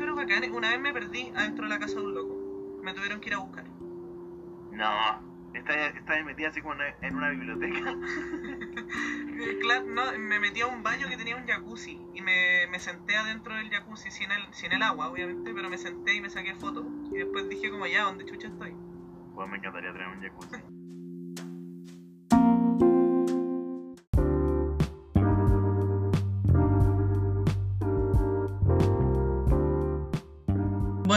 cabros bacanes. Una vez me perdí adentro de la casa de un loco. Me tuvieron que ir a buscar. No, estás metida así como en una biblioteca. claro, no, me metí a un baño que tenía un jacuzzi y me, me senté adentro del jacuzzi sin el, sin el agua, obviamente, pero me senté y me saqué fotos. Y después dije como ya, ¿dónde chucha estoy? Pues me encantaría tener un jacuzzi.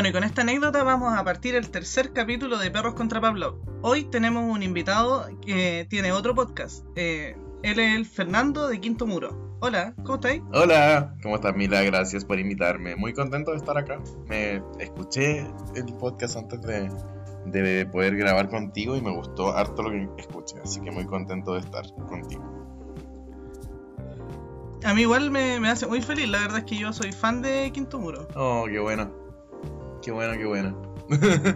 Bueno, y con esta anécdota vamos a partir el tercer capítulo de Perros contra Pablo. Hoy tenemos un invitado que tiene otro podcast. Eh, él es el Fernando de Quinto Muro. Hola, ¿cómo estáis? Hola, ¿cómo estás Mila? Gracias por invitarme. Muy contento de estar acá. Me escuché el podcast antes de, de poder grabar contigo y me gustó harto lo que escuché. Así que muy contento de estar contigo. A mí igual me, me hace muy feliz. La verdad es que yo soy fan de Quinto Muro. Oh, qué bueno. Qué bueno, qué bueno.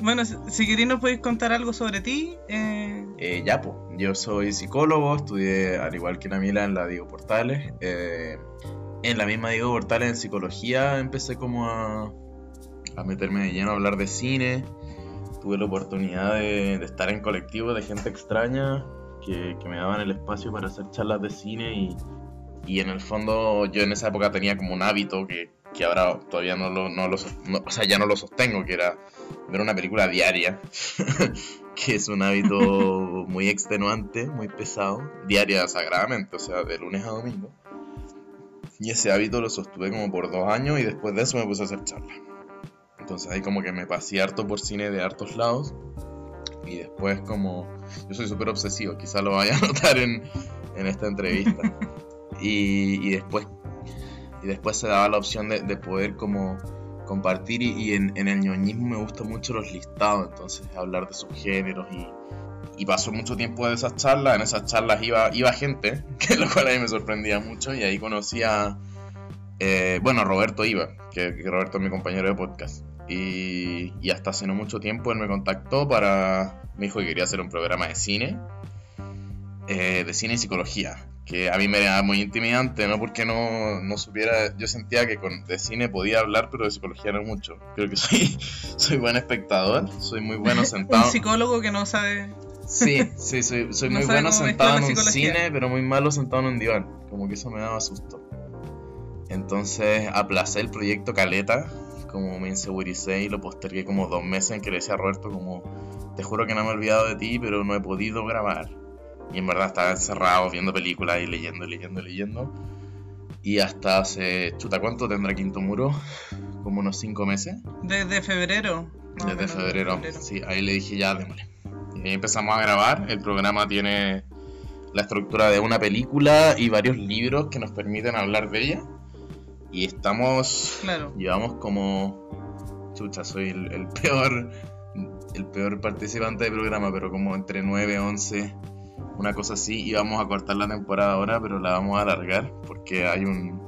bueno, si queréis nos podéis contar algo sobre ti. Eh... Eh, ya, pues. Yo soy psicólogo, estudié al igual que Namila en la Diego Portales. Eh, en la misma Diego Portales en psicología empecé como a, a meterme de lleno a hablar de cine. Tuve la oportunidad de, estar en colectivos de gente extraña que, que, me daban el espacio para hacer charlas de cine y, y en el fondo yo en esa época tenía como un hábito que que ahora todavía no lo, no lo o sea, ya no lo sostengo, que era ver una película diaria, que es un hábito muy extenuante, muy pesado, diaria sagradamente, o sea, de lunes a domingo. Y ese hábito lo sostuve como por dos años y después de eso me puse a hacer charlas. Entonces ahí como que me pasé harto por cine de hartos lados. Y después como... Yo soy súper obsesivo, quizá lo vaya a notar en, en esta entrevista. Y, y después y después se daba la opción de, poder como compartir y, en, el ñoñismo me gustan mucho los listados, entonces hablar de subgéneros y, y pasó mucho tiempo de esas charlas, en esas charlas iba, gente, que lo cual a mí me sorprendía mucho y ahí conocí a, eh, bueno, Roberto iba, que, Roberto es mi compañero de podcast. Y, y, hasta hace no mucho tiempo él me contactó para, me dijo que quería hacer un programa de cine, eh, de cine y psicología que a mí me era muy intimidante, ¿no? Porque no, no supiera, yo sentía que con, de cine podía hablar, pero de psicología no mucho. Creo que soy, soy buen espectador, soy muy bueno sentado. un psicólogo que no sabe... Sí, sí, soy, soy muy bueno sentado en un cine, pero muy malo sentado en un diván. Como que eso me daba susto. Entonces aplacé el proyecto Caleta, como me inseguricé y lo postergué como dos meses en que le decía a Roberto como, te juro que no me he olvidado de ti, pero no he podido grabar. Y en verdad estaba encerrado viendo películas y leyendo, leyendo, leyendo. Y hasta hace, chuta, ¿cuánto tendrá Quinto Muro? Como unos cinco meses. Desde febrero. Desde febrero. Sí, ahí le dije ya, démosle. Y ahí empezamos a grabar. El programa tiene la estructura de una película y varios libros que nos permiten hablar de ella. Y estamos. Claro. Llevamos como. Chucha, soy el, el peor. El peor participante del programa, pero como entre 9, 11 una cosa así. Y vamos a cortar la temporada ahora, pero la vamos a alargar porque hay un.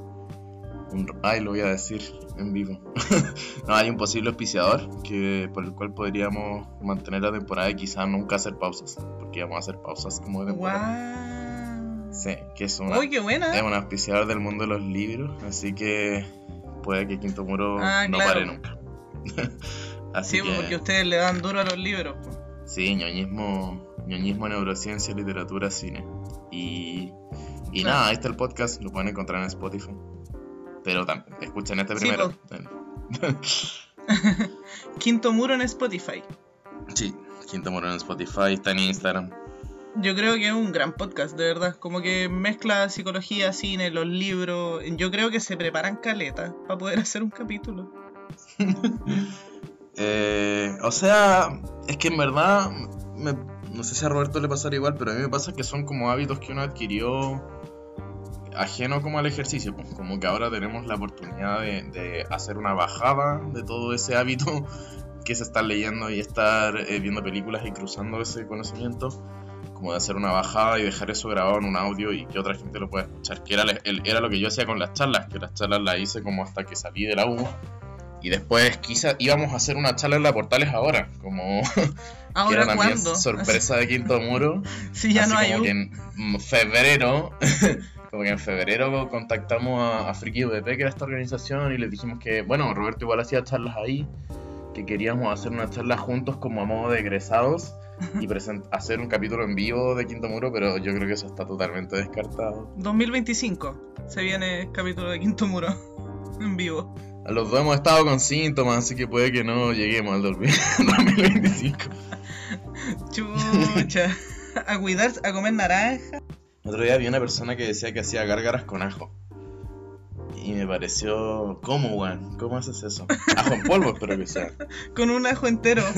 un ay, lo voy a decir en vivo. no, hay un posible auspiciador que, por el cual podríamos mantener la temporada y quizás nunca hacer pausas. Porque vamos a hacer pausas como de temporada. Wow. Sí, que es una, qué buena. es un auspiciador del mundo de los libros. Así que puede que Quinto Muro ah, no pare nunca. así sí, porque ustedes le dan duro a los libros. Sí, ñoñismo ñoñismo, neurociencia, literatura, cine. Y, y nada, está el podcast, lo pueden encontrar en Spotify. Pero también, escuchen este primero. Quinto Muro en Spotify. Sí, Quinto Muro en Spotify, está en Instagram. Yo creo que es un gran podcast, de verdad. Como que mezcla psicología, cine, los libros. Yo creo que se preparan caletas para poder hacer un capítulo. eh, o sea, es que en verdad me, no sé si a Roberto le pasará igual, pero a mí me pasa que son como hábitos que uno adquirió ajeno como al ejercicio, pues, como que ahora tenemos la oportunidad de, hacer una bajada de todo ese hábito que es estar leyendo y estar eh, viendo películas y cruzando ese conocimiento, como de hacer una bajada y dejar eso grabado en un audio y que otra gente lo pueda escuchar, que era, era lo que yo hacía con las charlas, que las charlas las hice como hasta que salí de la U. Y después quizá íbamos a hacer una charla en la Portales ahora, como ¿Ahora que era también sorpresa de Quinto Muro. sí, ya no hay. Como que en febrero Como que en febrero contactamos a, a Friki UDP, que era esta organización, y les dijimos que, bueno, Roberto igual hacía charlas ahí, que queríamos hacer una charla juntos como a modo de egresados y present- hacer un capítulo en vivo de Quinto Muro, pero yo creo que eso está totalmente descartado. 2025 se viene el capítulo de Quinto Muro en vivo. Los dos hemos estado con síntomas, así que puede que no lleguemos al 2025. Chucha. A cuidarse, a comer naranja. Otro día vi una persona que decía que hacía gárgaras con ajo. Y me pareció. ¿Cómo, weón? ¿Cómo haces eso? Ajo en polvo, espero que sea. Con un ajo entero.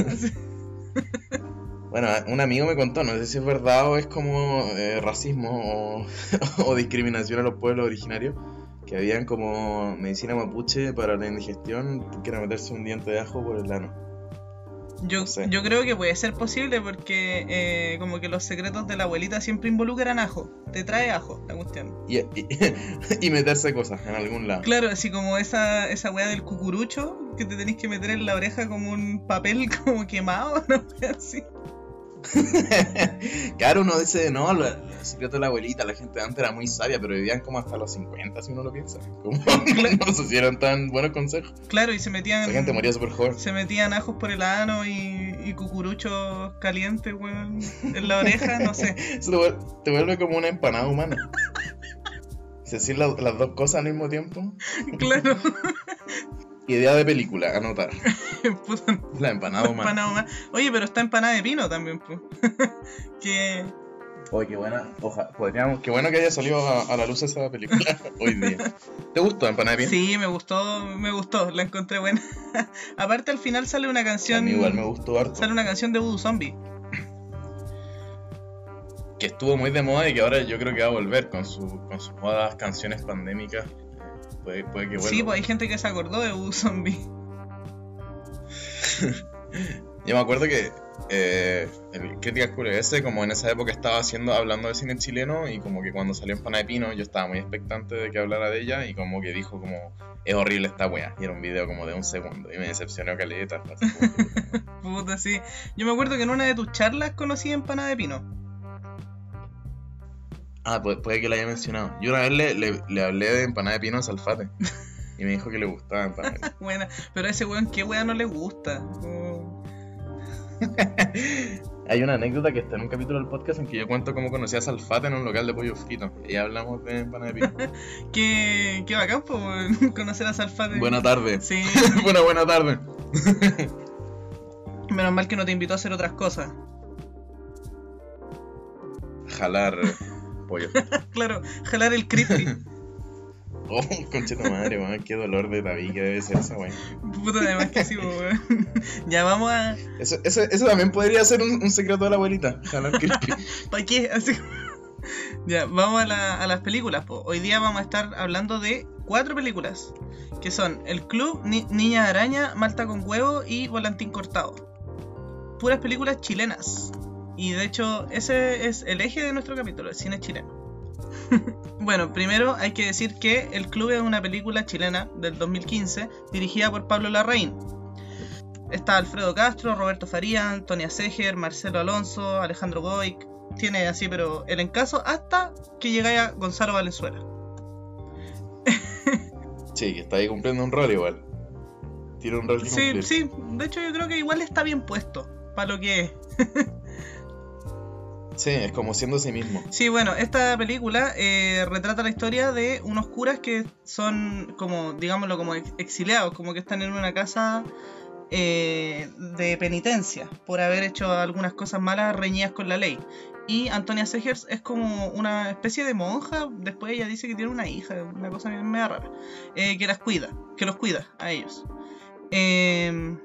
Bueno, un amigo me contó, no sé si es verdad o es como eh, racismo o, o discriminación a los pueblos originarios, que habían como medicina mapuche para la indigestión, que era meterse un diente de ajo por el ano. Yo, No sé. yo creo que puede ser posible porque eh, como que los secretos de la abuelita siempre involucran ajo. Te trae ajo la cuestión. Y, y, y meterse cosas en algún lado. Claro, así como esa, esa weá del cucurucho que te tenéis que meter en la oreja como un papel como quemado, ¿no? Así. claro, uno dice, no, el secreto de la abuelita, la gente de antes era muy sabia, pero vivían como hasta los 50, si uno lo piensa. Como, no sé si eran tan buenos consejos. Claro, y se metían. La gente moría súper joven. Se metían ajos por el ano y, y cucuruchos calientes, weón, en la oreja, no sé. Eso te vuel- te vuelve como una empanada humana. Si decir la- las dos cosas al mismo tiempo. Claro. Idea de película, anotar. Puta, La empanada humana. empanada humana. Oye, pero está empanada de pino también, pues. que. Oye, qué buena. Oja, podríamos. Qué bueno que haya salido a, a la luz esa película hoy día. ¿Te gustó empanada de pino? Sí, me gustó, me gustó, la encontré buena. Aparte al final sale una A canción. mí igual me gustó harto. Sale una canción de Voodoo Zombie. Que estuvo muy de moda y que ahora yo creo que va a volver con, su, con sus modas canciones pandémicas. Puede, puede que vuelva. Sí, pues hay gente que se acordó de Voodoo Zombie. Yo me acuerdo que eh, el Críticas QLS, como en esa época estaba haciendo, hablando de cine chileno y como que cuando salió Empanada de Pino yo estaba muy expectante de que hablara de ella y como que dijo como es horrible esta wea y era un video como de un segundo y me decepcionó caleta. Puta, sí. Yo me acuerdo que en una de tus charlas conocí empanada de pino. Ah, puede, puede que la haya mencionado. Yo una vez le, le, le hablé de Empanada de Pino a Salfate y me dijo que le gustaba Empanada de Pino. Buena. Pero a ese weón, ¿qué weón no le gusta? Hay una anécdota que está en un capítulo del podcast en que yo cuento cómo conocí a Salfate en un local de pollo frito y hablamos de Empanada de Pino. Qué, qué bacán, pues, conocer a Salfate. Buena tarde. Sí, buena, buena tarde. menos mal que no te invitó a hacer otras cosas. Jalar pollo. Claro, jalar el creepy. Oh, concheta madre, weón, qué dolor de tabique debe ser esa weón. Puta, además que sí, weón. Ya vamos a. Eso, eso, eso también podría ser un, un secreto de la abuelita. Jalar creepy. ¿Para qué? Así. Ya, vamos a, la- a las películas. po. Hoy día vamos a estar hablando de cuatro películas. Que son El Club, Ni- Niña Araña, Malta con Huevo y Volantín Cortado. Puras películas chilenas. Y de hecho, ese es el eje de nuestro capítulo, el cine chileno. bueno, primero hay que decir que El Club es una película chilena del 2015 dirigida por Pablo Larraín. Está Alfredo Castro, Roberto Faría, Antonia Seger, Marcelo Alonso, Alejandro Goic. Tiene así, pero el encaso hasta que llega a Gonzalo Valenzuela. Sí, que está ahí cumpliendo un rol igual. Tiene un rol que Sí, cumplir. sí, de hecho yo creo que igual está bien puesto para lo que es. Sí, es como siendo sí mismo. Sí, bueno, esta película eh, retrata la historia de unos curas que son como, digámoslo, como ex- exiliados, como que están en una casa eh, de penitencia por haber hecho algunas cosas malas reñidas con la ley. Y Antonia Segers es como una especie de monja, después ella dice que tiene una hija, una cosa media rara, eh, que las cuida, que los cuida a ellos. Eh,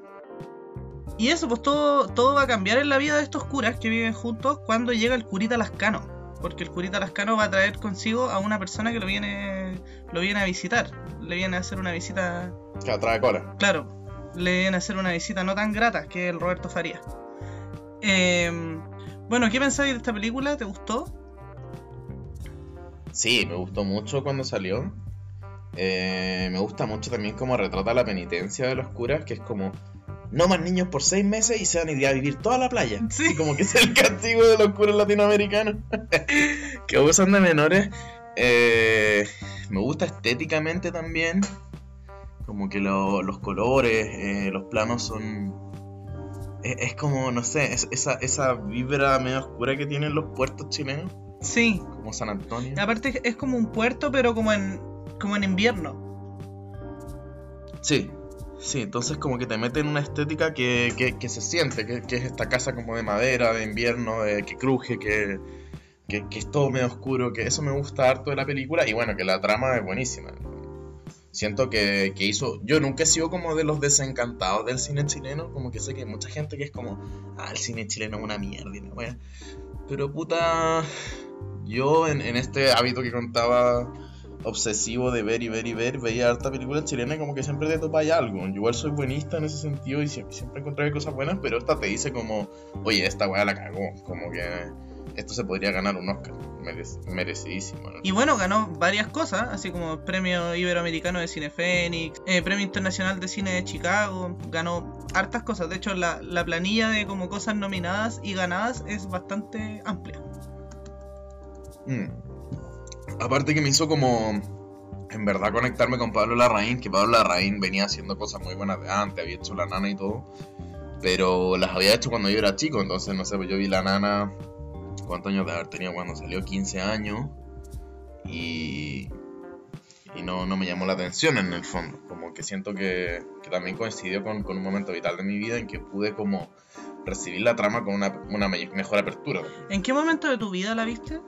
y eso, pues todo, todo va a cambiar en la vida de estos curas que viven juntos cuando llega el curita Lascano. Porque el curita Lascano va a traer consigo a una persona que lo viene, lo viene a visitar. Le viene a hacer una visita, Que trae cola. claro, le viene a hacer una visita no tan grata que el Roberto Faría. Eh, bueno, ¿qué pensáis de esta película? ¿Te gustó? Sí, me gustó mucho cuando salió. Eh, me gusta mucho también cómo retrata la penitencia de los curas, que es como, no más niños por seis meses y se van a ir a vivir toda la playa. Sí. Como que es el castigo de los curas latinoamericanos. que abusan de menores Eh, me gusta estéticamente también. Como que lo- los colores, eh, los planos son. Es, es como, no sé, es- esa, esa vibra medio oscura que tienen los puertos chilenos, Sí. como San Antonio. Aparte es como un puerto, pero como en, como en invierno. Sí, sí, entonces como que te mete en una estética que, que, que se siente, que, que es esta casa como de madera, de invierno, de- que cruje, que es todo medio oscuro, que eso me gusta harto de la película y bueno, que la trama es buenísima. Siento que, que hizo, yo nunca he sido como de los desencantados del cine chileno, como que sé que hay mucha gente que es como, ah, el cine chileno es una mierda y la wea. Pero puta, yo en, en este hábito que contaba obsesivo de ver y ver y ver, veía harta película chilena y como que siempre te topáis algo. Yo igual soy buenista en ese sentido y siempre, encontré cosas buenas, pero esta te dice como, oye, esta weá la cagó, como que esto se podría ganar un Oscar, merec- merecidísimo. ¿no? Y bueno, ganó varias cosas, así como Premio Iberoamericano de Cine Fénix, eh, Premio Internacional de Cine de Chicago, ganó hartas cosas. De hecho, la, la planilla de como cosas nominadas y ganadas es bastante amplia. Mm. Aparte que me hizo como, en verdad, conectarme con Pablo Larraín, que Pablo Larraín venía haciendo cosas muy buenas de antes, había hecho La Nana y todo, pero las había hecho cuando yo era chico, entonces no sé, pues yo vi La Nana, ¿cuántos años de haber tenido cuando salió? 15 años, y, y no, no me llamó la atención en el fondo, como que siento que, que también coincidió con, con un momento vital de mi vida en que pude como recibir la trama con una, una me- mejor apertura. ¿En qué momento de tu vida la viste?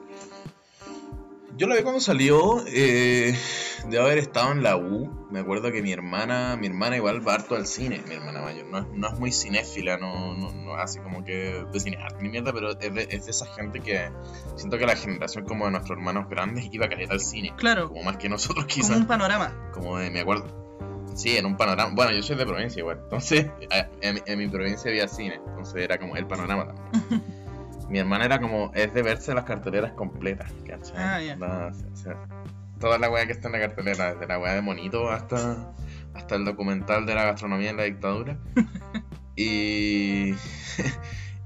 Yo la vi cuando salió, eh, de haber estado en la U. Me acuerdo que mi hermana, mi hermana igual va harto al cine, mi hermana mayor. No es, no es muy cinéfila, no, no, no es así como que de cinearte ni mierda, pero es de, es de esa gente que siento que la generación como de nuestros hermanos grandes iba a caleta al cine. Claro, Como más que nosotros como quizás. un panorama. Como de, me acuerdo. Sí, en un panorama. Bueno, yo soy de provincia igual. Entonces, en, en mi provincia había cine. Entonces era como el panorama también. mi hermana era como, es de verse las carteleras completas, ¿cachai? Ah, ya. No, o sea, o sea, toda la weá que está en la cartelera, desde la weá de Monito hasta, hasta el documental de la gastronomía en la dictadura. y.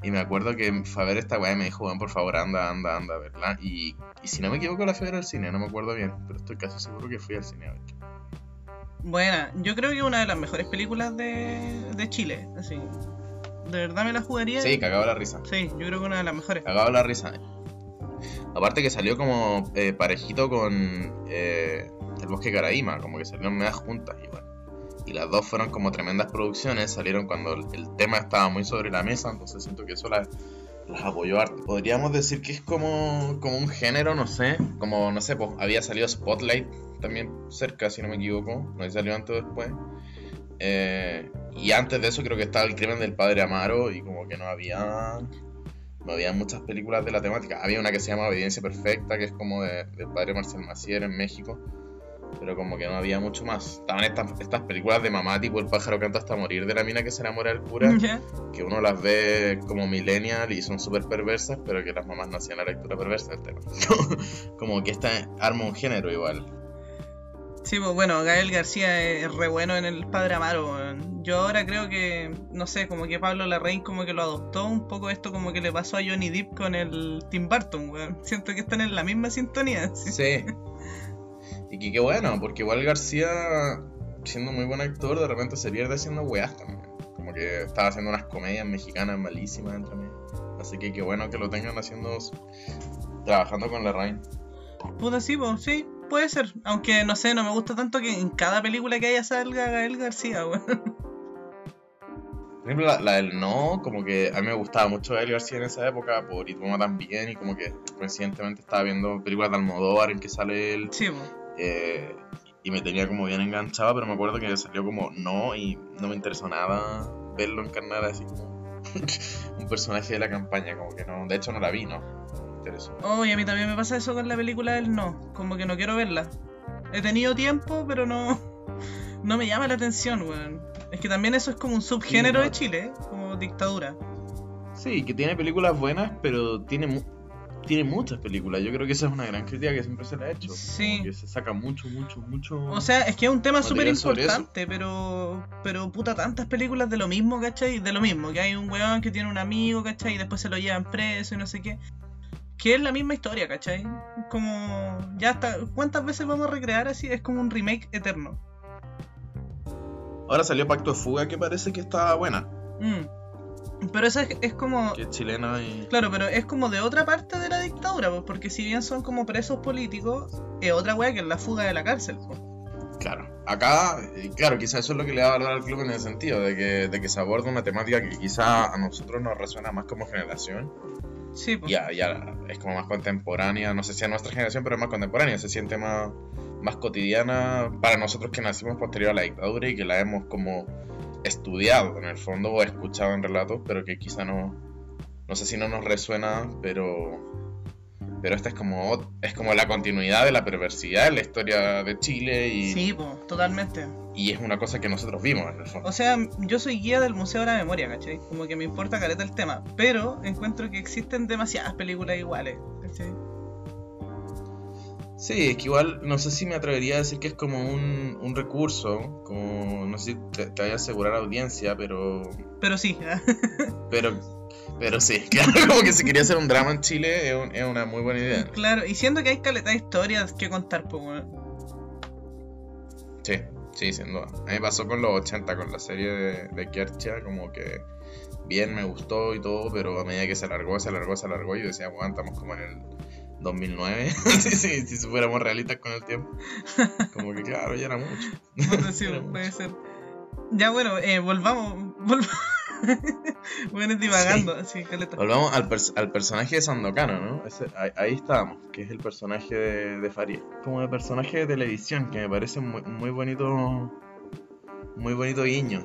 Y me acuerdo que fue a ver esta weá y me dijo, por favor, anda, anda, anda, ¿verdad? Y, y si no me equivoco, la fui a ver al cine, no me acuerdo bien, pero estoy casi seguro que fui al cine a ver. Buena, yo creo que una de las mejores películas de, de Chile, así. De verdad me la jugaría. Sí, cagaba la risa. Sí, yo creo que una de las mejores. Cagaba la risa. Aparte que salió como eh, parejito con eh, El Bosque Caraíma, como que salieron medias juntas igual. Y las dos fueron como tremendas producciones, salieron cuando el, el tema estaba muy sobre la mesa, entonces siento que eso las, las apoyó harto. Podríamos decir que es como, como un género, no sé, como, no sé, pues había salido Spotlight también cerca, si no me equivoco, no sé si salió antes o después. Eh, y antes de eso creo que estaba El crimen del padre Amaro y como que no había no había muchas películas de la temática. Había una que se llama Obediencia Perfecta, que es como de, del padre Marcel Macier en México. Pero como que no había mucho más. Estaban estas, estas películas de mamá, tipo El pájaro canta hasta morir, de la mina que se enamora del cura, que uno las ve como millennial y son súper perversas, pero que las mamás no hacían la lectura perversa del tema. como que esta arma un género igual. Sí, pues bueno, Gael García es re bueno en El Padre Amaro. Yo ahora creo que, no sé, como que Pablo Larraín como que lo adoptó un poco esto como que le pasó a Johnny Depp con el Tim Burton, weón. Siento que están en la misma sintonía. sí. Sí. Y que qué bueno, porque igual García, siendo muy buen actor, de repente se pierde haciendo weas también. Como que estaba haciendo unas comedias mexicanas malísimas entre medio. Así que qué bueno que lo tengan haciendo, trabajando con la Rain. Puta, sí, pues sí, puede ser. Aunque no sé, no me gusta tanto que en cada película que haya salga Gael García, weón. Por ejemplo, la, la del No, como que a mí me gustaba mucho Gael García en esa época, por Ituma también, y como que coincidentemente estaba viendo películas de Almodóvar en que sale él. Sí. Eh, y me tenía como bien enganchado, pero me acuerdo que salió como no y no me interesó nada verlo encarnar así como un personaje de la campaña, como que no, de hecho no la vi, no, interesó. Oh, y a mí también me pasa eso con la película del No. Como que no quiero verla. He tenido tiempo, pero no. No me llama la atención, weón. Es que también eso es como un subgénero no. de Chile, ¿eh? como dictadura. Sí, que tiene películas buenas, pero tiene mu- tiene muchas películas. Yo creo que esa es una gran crítica que siempre se le ha hecho. Sí. Que se saca mucho, mucho, mucho. O sea, es que es un tema súper importante, pero. Pero puta, tantas películas de lo mismo, ¿cachai? De lo mismo, que hay un weón que tiene un amigo, ¿cachai? Y después se lo llevan preso y no sé qué. Que es la misma historia, ¿cachai? Como. Ya está. ¿Cuántas veces vamos a recrear así? Es como un remake eterno. Ahora salió Pacto de Fuga que parece que está buena. Mm. Pero eso es, es como. Que es chilena y. Claro, pero es como de otra parte de la dictadura, pues, porque si bien son como presos políticos, es otra wea que es la fuga de la cárcel. pues. Claro. Acá, eh, claro, quizás eso es lo que le da valor al club en el sentido de que, de que se aborda una temática que quizá a nosotros nos resuena más como generación. Sí, pues. Ya, ya es como más contemporánea, no sé si a nuestra generación, pero es más contemporánea, se siente más, más cotidiana para nosotros que nacimos posterior a la dictadura y que la hemos como estudiado en el fondo o escuchado en relatos, pero que quizá no, no sé si no nos resuena, pero pero esta es como es como la continuidad de la perversidad de la historia de Chile y, Sí, pues, totalmente. Y es una cosa que nosotros vimos en el fondo. O sea, yo soy guía del Museo de la Memoria, ¿cachai? Como que me importa careta el tema, pero encuentro que existen demasiadas películas iguales, ¿cachai? Sí, es que igual no sé si me atrevería a decir que es como un, un recurso, como no sé si te, te vaya a asegurar audiencia, pero Pero sí, pero pero sí, claro, como que si quería hacer un drama en Chile es, un- es una muy buena idea. claro, y siendo que hay caleta de historias que contar, pues. Sí, sí, sin duda. A mí me pasó con los 80, con la serie de, de Kercha, como que bien me gustó y todo, pero a medida que se alargó, se alargó, se alargó, yo decía, bueno, estamos como en el 2009, sí, sí, si fuéramos realistas con el tiempo. Como que claro, ya era mucho. Puta, sí, Era puede mucho. ser. Ya bueno, eh, volvamos. volvamos. bueno, divagando, así, caleta. Volvamos al, pers- al personaje de Sandocano, ¿no? Ese- ahí, ahí estábamos, que es el personaje de, de Faria. Como de personaje de televisión, que me parece muy, muy bonito. Muy bonito guiño.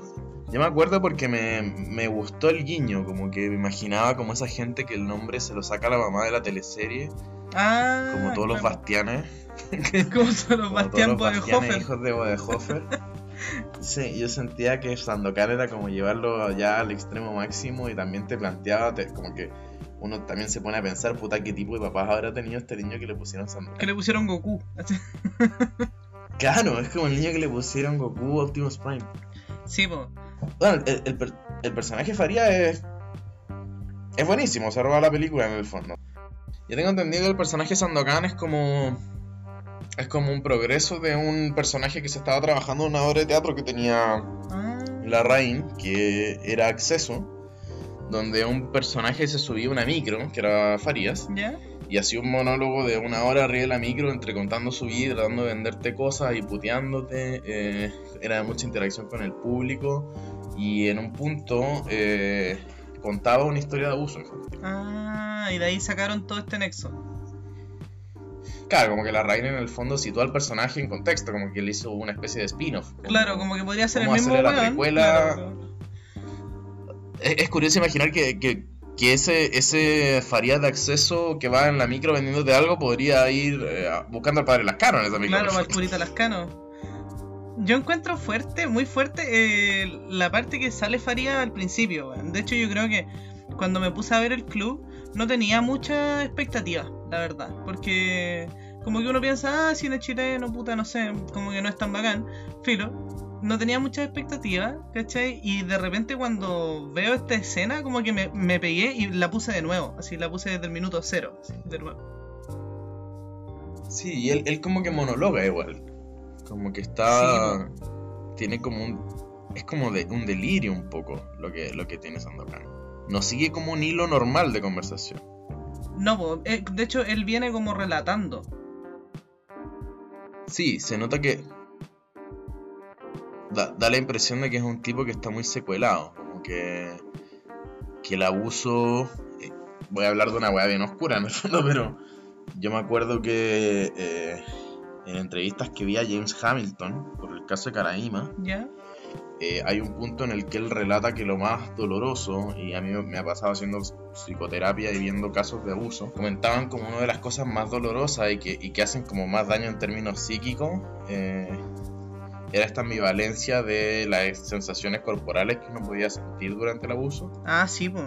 Yo me acuerdo porque me, me gustó el guiño, como que me imaginaba como esa gente que el nombre se lo saca la mamá de la teleserie, Ah, como todos los bastianes. Como todos los como Bastián todos los Bastianes, Bodenhofer. hijos de Bodenhofer. Sí, yo sentía que Sandokan era como llevarlo ya al extremo máximo y también te planteaba, te- como que uno también se pone a pensar, puta, qué tipo de papás habrá tenido este niño que le pusieron Sandokan. Que le pusieron Goku. Claro, es como el niño que le pusieron Goku Optimus Prime. Sí, pues. Bueno, el, el per- el personaje Faría es. Es buenísimo, se roba la película en el fondo. Yo tengo entendido que el personaje Sandokan es como. Es como un progreso de un personaje que se estaba trabajando en una obra de teatro que tenía Ah, La Rain, que era Acceso, donde un personaje se subía a una micro, que era Farías, ¿ya? y hacía un monólogo de una hora arriba de la micro, entre contando su vida, tratando de venderte cosas y puteándote. eh, era mucha interacción con el público, y en un punto eh, contaba una historia de abuso. Ah, y de ahí sacaron todo este nexo. Claro, como que la Rain en el fondo sitúa al personaje en contexto, como que le hizo una especie de spin-off. Claro, como que podría ser el ¿Cómo mismo hacerle la weón. precuela? claro, Es, es curioso imaginar que, que, que ese, ese Farías de acceso que va en la micro vendiéndote algo podría ir eh, buscando al padre Lascano en esa micro. Claro, Valpurita Lascano. Yo encuentro fuerte, muy fuerte, eh, la parte que sale Faría al principio. weón. De hecho, yo creo que cuando me puse a ver el club, no tenía mucha expectativa, la verdad. Porque como que uno piensa, ah, cine chileno, puta, no sé, como que no es tan bacán. Filo. No tenía mucha expectativa, ¿cachai? Y de repente cuando veo esta escena, como que me, me pegué y la puse de nuevo. Así, la puse desde el minuto cero, así, de nuevo. Sí, y él, él como que monologa igual. Como que está. tiene como un. Es como de un delirio un poco lo que, lo que tiene Sandokan. No sigue como un hilo normal de conversación. No, eh, de hecho, él viene como relatando. Sí, se nota que. Da, da la impresión de que es un tipo que está muy secuelado. Como que. Que el abuso. eh, voy a hablar de una weá bien oscura en el fondo, pero. Yo me acuerdo que. eh, en entrevistas que vi a James Hamilton por el caso de Caraíma, eh, hay un punto en el que él relata que lo más doloroso, y a mí me ha pasado haciendo psicoterapia y viendo casos de abuso, comentaban como una de las cosas más dolorosas y que, y que hacen como más daño en términos psíquicos, eh, era esta ambivalencia de las sensaciones corporales que uno podía sentir durante el abuso. Ah, sí, pues.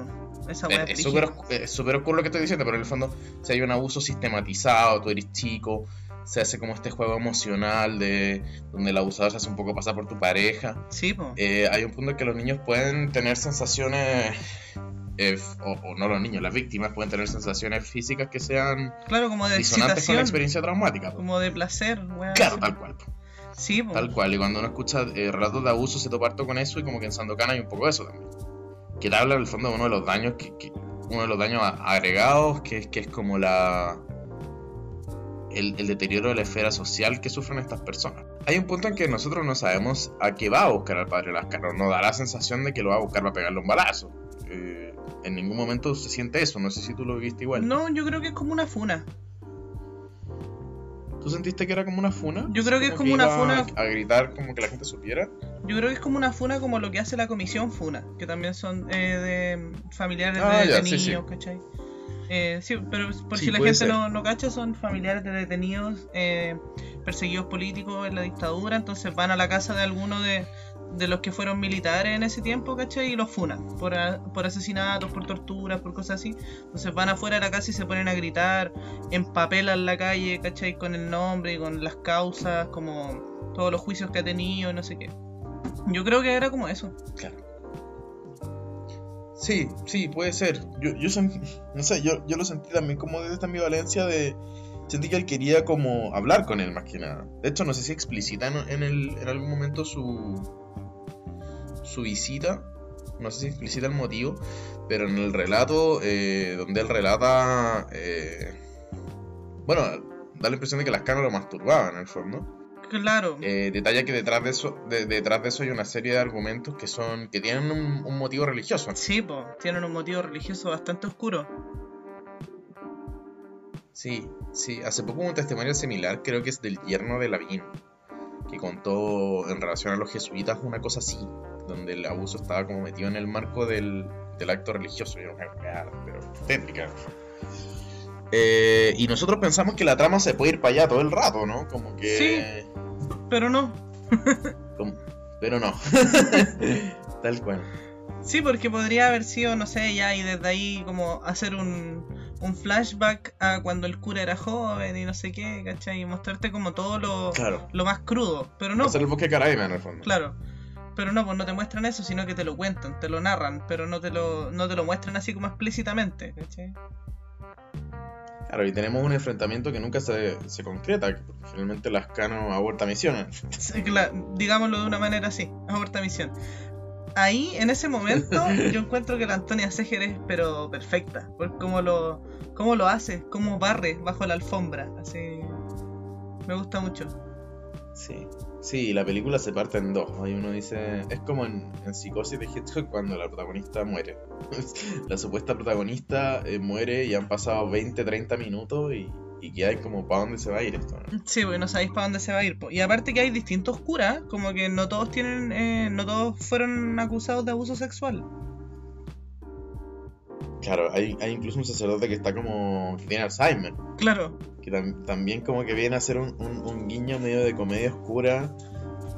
Esa weá Es súper es súper oscuro lo que estoy diciendo, pero en el fondo, si hay un abuso sistematizado, tú eres chico, se hace como este juego emocional de donde el abusador se hace un poco pasar por tu pareja. Sí, pues. Eh, hay un punto en que los niños pueden tener sensaciones eh, o, o no los niños, las víctimas pueden tener sensaciones físicas que sean Claro, como de disonantes con la experiencia traumática. como de placer, weón. Claro, tal cual. Sí, po. Tal cual. Y cuando uno escucha eh, relatos de abuso se topa harto con eso y como que en Sandokan hay un poco de eso también. Que te habla en el fondo de uno de los daños que, que- uno de los daños agregados que, es- que es como la el, el deterioro de la esfera social que sufren estas personas. Hay un punto en que nosotros no sabemos a qué va a buscar al padre Lascano. Nos da la sensación de que lo va a buscar para pegarle un balazo. Eh, en ningún momento se siente eso. No sé si tú lo viste igual. No, yo creo que es como una funa. ¿Tú sentiste que era como una funa? Yo creo que es que como una funa- A gritar como que la gente supiera. Yo creo que es como una funa como lo que hace la comisión funa, que también son eh, de familiares Ah, de ya, detenidos, sí, sí. ¿cachai? Eh, sí, pero por Sí, si la gente no, no cacha, son familiares de detenidos, eh, perseguidos políticos en la dictadura, entonces van a la casa de alguno de, de los que fueron militares en ese tiempo, ¿cachai? Y los funan por, por asesinatos, por torturas, por cosas así. Entonces van afuera de la casa y se ponen a gritar, empapelan la calle, ¿cachai? Con el nombre y con las causas, como todos los juicios que ha tenido, no sé qué. Yo creo que era como eso. Claro. Sí, sí, puede ser. Yo, yo sentí, no sé, yo, yo lo sentí también como de esta ambivalencia de... Sentí que él quería como hablar con él más que nada. De hecho, no sé si explicita en, el, en algún momento su, su visita. No sé si explicita el motivo. Pero en el relato, eh, donde él relata... eh, bueno, da la impresión de que las canas lo masturbaban en el fondo. Claro. Eh, detalla que detrás de eso de- detrás de eso hay una serie de argumentos que son que tienen un, un motivo religioso. Sí, pues, tienen un motivo religioso bastante oscuro. Sí, sí. Hace poco hubo un testimonio similar, creo que es del yerno de Lavín, que contó en relación a los jesuitas una cosa así, donde el abuso estaba como metido en el marco del, del acto religioso. Y era pero técnica. Eh, y nosotros pensamos que la trama se puede ir para allá todo el rato, ¿no? Como que... Pero no. como- Pero no. Tal cual. Sí, porque podría haber sido, no sé, ya y desde ahí como hacer un, un flashback a cuando el cura era joven y no sé qué, ¿cachai? Y mostrarte como todo lo, Claro. lo más crudo. Pero no, Hacer el bosque caraíba en el fondo. claro. Pero no, pues no te muestran eso, sino que te lo cuentan, te lo narran, pero no te lo, no te lo muestran así como explícitamente, ¿cachai? Claro, y tenemos un enfrentamiento que nunca se, se concreta, porque finalmente Lascano aborta misiones. Sí, claro, digámoslo de una manera así, aborta misión. Ahí, en ese momento, yo encuentro que la Antonia Seger es pero perfecta, por cómo lo, cómo lo hace, cómo barre bajo la alfombra, así me gusta mucho. Sí. Sí, la película se parte en dos. Hay uno dice. Es como en, en Psicosis de Hitchcock cuando la protagonista muere. la supuesta protagonista eh, muere y han pasado 20, 30 minutos y, y que hay como para dónde se va a ir esto, ¿no? Sí, porque no sabéis para dónde se va a ir. Y aparte que hay distintos curas, como que no todos tienen, eh, no todos fueron acusados de abuso sexual. Claro, hay, hay incluso un sacerdote que está como. que tiene Alzheimer. Claro, que tam- también como que viene a ser un, un- un guiño medio de comedia oscura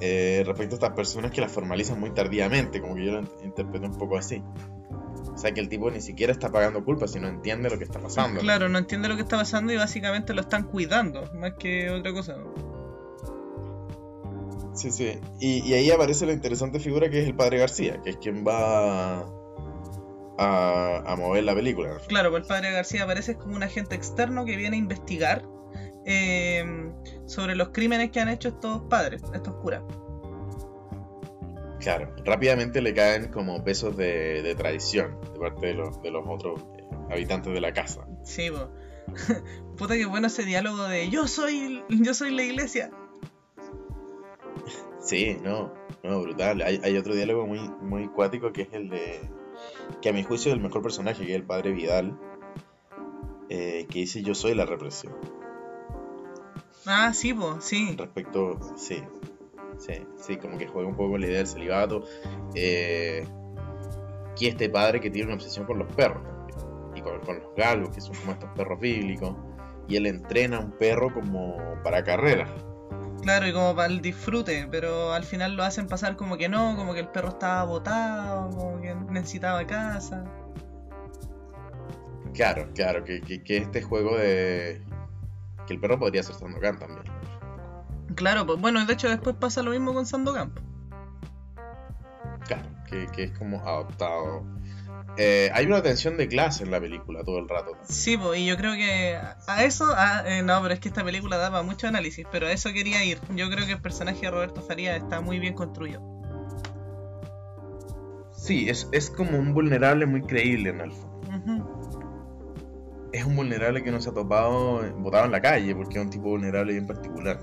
eh, respecto a estas personas que las formalizan muy tardíamente, como que yo lo in- interpreto un poco así. O sea que el tipo ni siquiera está pagando culpa, sino entiende lo que está pasando. claro, no entiende lo que está pasando y básicamente lo están cuidando, más que otra cosa. Sí, sí. Y, y ahí aparece la interesante figura que es el padre García, que es quien va a, a mover la película. Claro, pues el padre García aparece como un agente externo que viene a investigar eh, sobre los crímenes que han hecho estos padres, estos curas. Claro, rápidamente le caen como pesos de, de traición de parte de los, de los otros eh, habitantes de la casa. Sí, po. Puta que bueno ese diálogo de yo soy, yo soy la iglesia. Sí, no, no, brutal. Hay, hay otro diálogo muy, muy cuático que es el de. Que a mi juicio es el mejor personaje, que es el padre Vidal, eh, que dice: Yo soy la represión. Ah, sí, po, sí. Respecto. Sí, sí, sí, como que juega un poco con la idea del celibato. Eh, que este padre que tiene una obsesión con los perros y con, con los galgos, que son como estos perros bíblicos. Y él entrena a un perro como para carreras. Claro, y como para el disfrute, pero al final lo hacen pasar como que no, como que el perro estaba botado, como que necesitaba casa. Claro, claro, que, que, que este juego de. que el perro podría ser Sandokan también. Claro, pues bueno, de hecho después pasa lo mismo con Sandokan. Claro, que, que es como adoptado eh, hay una tensión de clase en la película todo el rato. Sí, pues, y yo creo que a eso, a- eh, no, pero es que esta película daba mucho análisis, pero a eso quería ir. Yo creo que el personaje de Roberto Faría está muy bien construido. Sí, es, es como un vulnerable muy creíble en el fondo. Es un vulnerable que no se ha topado, botado en la calle, porque es un tipo vulnerable bien particular.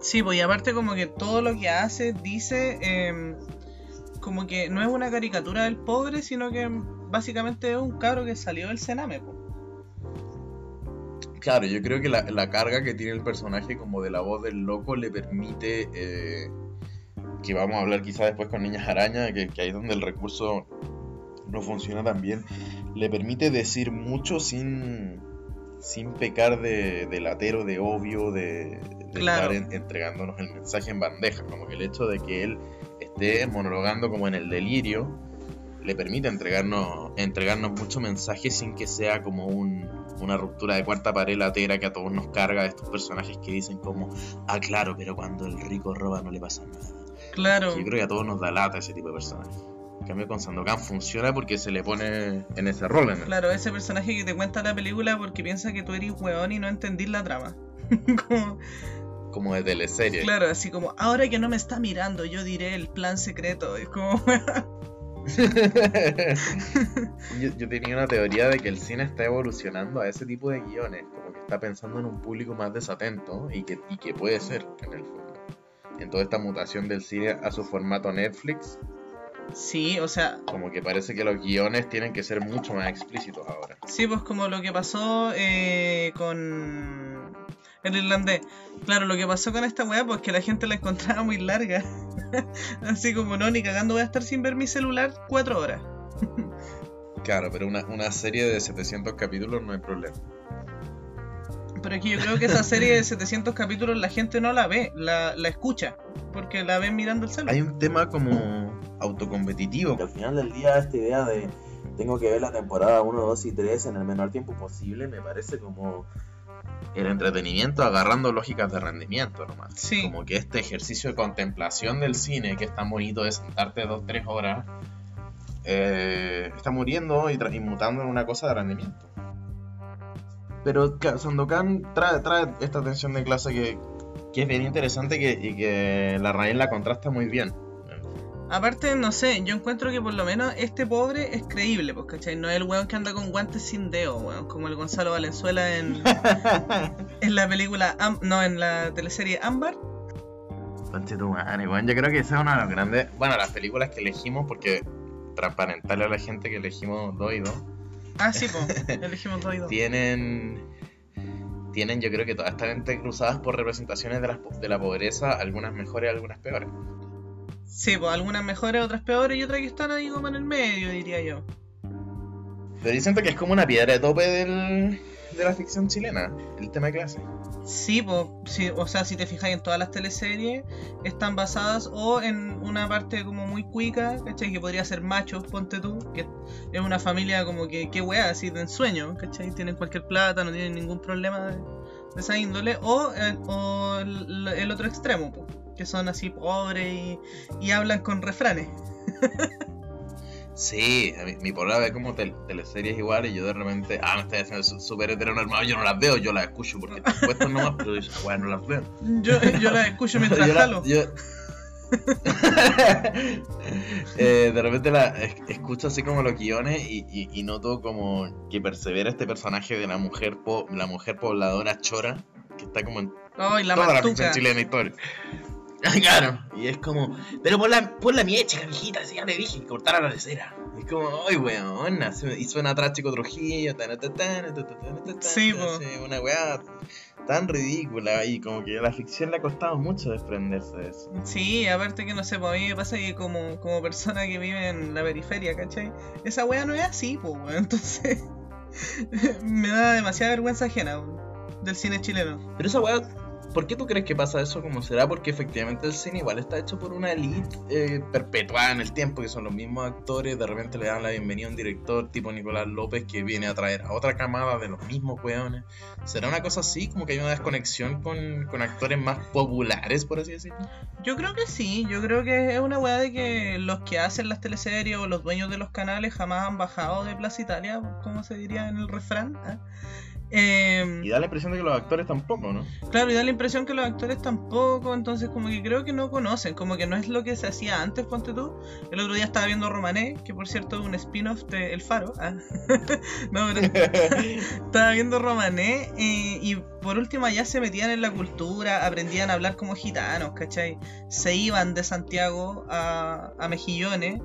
Sí, pues y aparte como que todo lo que hace, dice, eh, como que no es una caricatura del pobre, sino que básicamente es un cabro que salió del cename. pues. Claro, yo creo que la, la carga que tiene el personaje como de la voz del loco le permite, eh, que vamos a hablar quizá después con Niñas Araña, que, que ahí es donde el recurso no funciona tan bien, le permite decir mucho sin, sin pecar de, de latero, de obvio, de, de Claro. estar en- entregándonos el mensaje en bandeja, como que el hecho de que él esté monologando como en el delirio, le permite entregarnos, entregarnos mucho mensaje sin que sea como un, una ruptura de cuarta pared latera que a todos nos carga de estos personajes que dicen como, ah claro, pero cuando el rico roba no le pasa nada. Claro. Yo creo que a todos nos da lata ese tipo de personajes. En cambio con Sandokan funciona porque se le pone en ese rol. En el- Claro, ese personaje que te cuenta la película porque piensa que tú eres weón y no entendís la trama. como, Como de teleserie. claro, así como, ahora que no me está mirando, yo diré el plan secreto. Es como, yo, yo tenía una teoría de que el cine está evolucionando a ese tipo de guiones, como que está pensando en un público más desatento y que, y que puede ser en el fondo. En toda esta mutación del cine a su formato Netflix, sí, o sea, como que parece que los guiones tienen que ser mucho más explícitos ahora. sí, pues como lo que pasó eh, con el irlandés. Claro, lo que pasó con esta weá, pues que la gente la encontraba muy larga. así como, no, ni cagando voy a estar sin ver mi celular cuatro horas. Claro, pero una, una serie de 700 capítulos no hay problema. Pero es que yo creo que esa serie de 700 capítulos la gente no la ve, la, la escucha, porque la ven mirando el celular. Hay un tema como autocompetitivo. Que al final del día esta idea de tengo que ver la temporada 1, 2 y 3 en el menor tiempo posible me parece como el entretenimiento agarrando lógicas de rendimiento nomás. Sí. Como que este ejercicio de contemplación del cine, que es tan bonito de sentarte dos, tres horas, eh, está muriendo y, mutando en una cosa de rendimiento. Pero Sandokan trae, trae esta tensión de clase que, que es bien interesante que, y que la raíz la contrasta muy bien. Aparte, no sé, yo encuentro que por lo menos este pobre es creíble, pues, ¿cachai? No es el weón que anda con guantes sin dedo, weón, como el Gonzalo Valenzuela en, en la película, Am- no, en la teleserie Ámbar. Conchetumare, weón, yo creo que esa es una de las grandes. Bueno, las películas que elegimos, porque transparentarle a la gente que elegimos dos y dos, Ah, sí, pues, elegimos dos y dos. tienen. Tienen, yo creo que todas están entrecruzadas por representaciones de, las de la pobreza, algunas mejores, algunas peores. Sí, pues, algunas mejores, otras peores y otras que están ahí como en el medio, diría yo. Pero siento que es como una piedra de tope del, de la ficción chilena, el tema de clase. Sí, pues, sí, o sea, si te fijas en todas las teleseries, están basadas o en una parte como muy cuica, ¿cachai? Que podría ser machos, ponte tú, que es una familia como que, qué weá, así de ensueño, ¿cachai? Tienen cualquier plata, no tienen ningún problema de, de esa índole, o, eh, o el, el otro extremo, po, que son así pobres y, y hablan con refranes. Sí, a mí- mi polola ve como tel- teleseries iguales y yo de repente, ah, me estoy haciendo súper heteronormado, yo no las veo, yo las escucho porque están puestas nomás, pero yo, bueno, no las veo. Yo, yo las escucho mientras Yo la- Eh, de repente la es- escucho así como los guiones y, y- y noto como que persevera este personaje de la mujer po- la mujer pobladora chora que está como en la toda la mantuca. ficción chilena histórica. claro, y es como, pero pon la, pon la miecha, mijita, si ya le dije, cortar a la lecera. Y es como, ay, weón, y suena atrás Chico Trujillo, tan, tan, tan, tan, tan, tan, tan, Sí, una weá tan ridícula y como que a la ficción le ha costado mucho desprenderse de eso. Sí, aparte que no sé, pues a mí me pasa que como, como persona que vive en la periferia, ¿cachai? Esa wea no es así, pues, weón. Entonces, me da demasiada vergüenza ajena del cine chileno. Pero esa weá, ¿Por qué tú crees que pasa eso? ¿Cómo será? Porque efectivamente el cine igual está hecho por una elite eh, perpetuada en el tiempo, que son los mismos actores. De repente le dan la bienvenida a un director tipo Nicolás López que viene a traer a otra camada de los mismos weones. ¿Será una cosa así? Como que hay una desconexión con, con actores más populares, por así decirlo. Yo creo que sí, yo creo que es una weá de que los que hacen las teleseries o los dueños de los canales jamás han bajado de Plaza Italia, como se diría en el refrán. ¿ah? Eh, Y da la impresión de que los actores tampoco, ¿no? Claro, y da la impresión que los actores tampoco, entonces como que creo que no conocen, como que no es lo que se hacía antes, ponte tú. El otro día estaba viendo Romané, que por cierto es un spin-off de El Faro. ah. no, pero estaba viendo Romané eh, y por último ya se metían en la cultura, aprendían a hablar como gitanos, ¿cachai? Se iban de Santiago a, a Mejillones.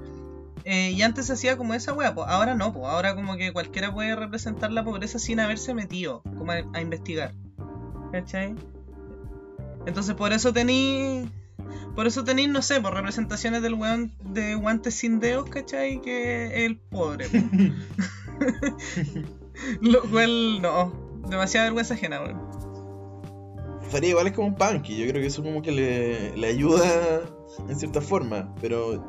Eh, y antes se hacía como esa wea, pues ahora no, pues ahora como que cualquiera puede representar la pobreza sin haberse metido como a, a investigar. ¿Cachai? Entonces por eso tení. Por eso tenéis, no sé, por representaciones del weón de guantes sin dedos, ¿cachai? Que es el pobre. po. Lo cual, no. Demasiada vergüenza ajena, weón. Faría igual es como un punk y yo creo que eso como que le, le ayuda en cierta forma, pero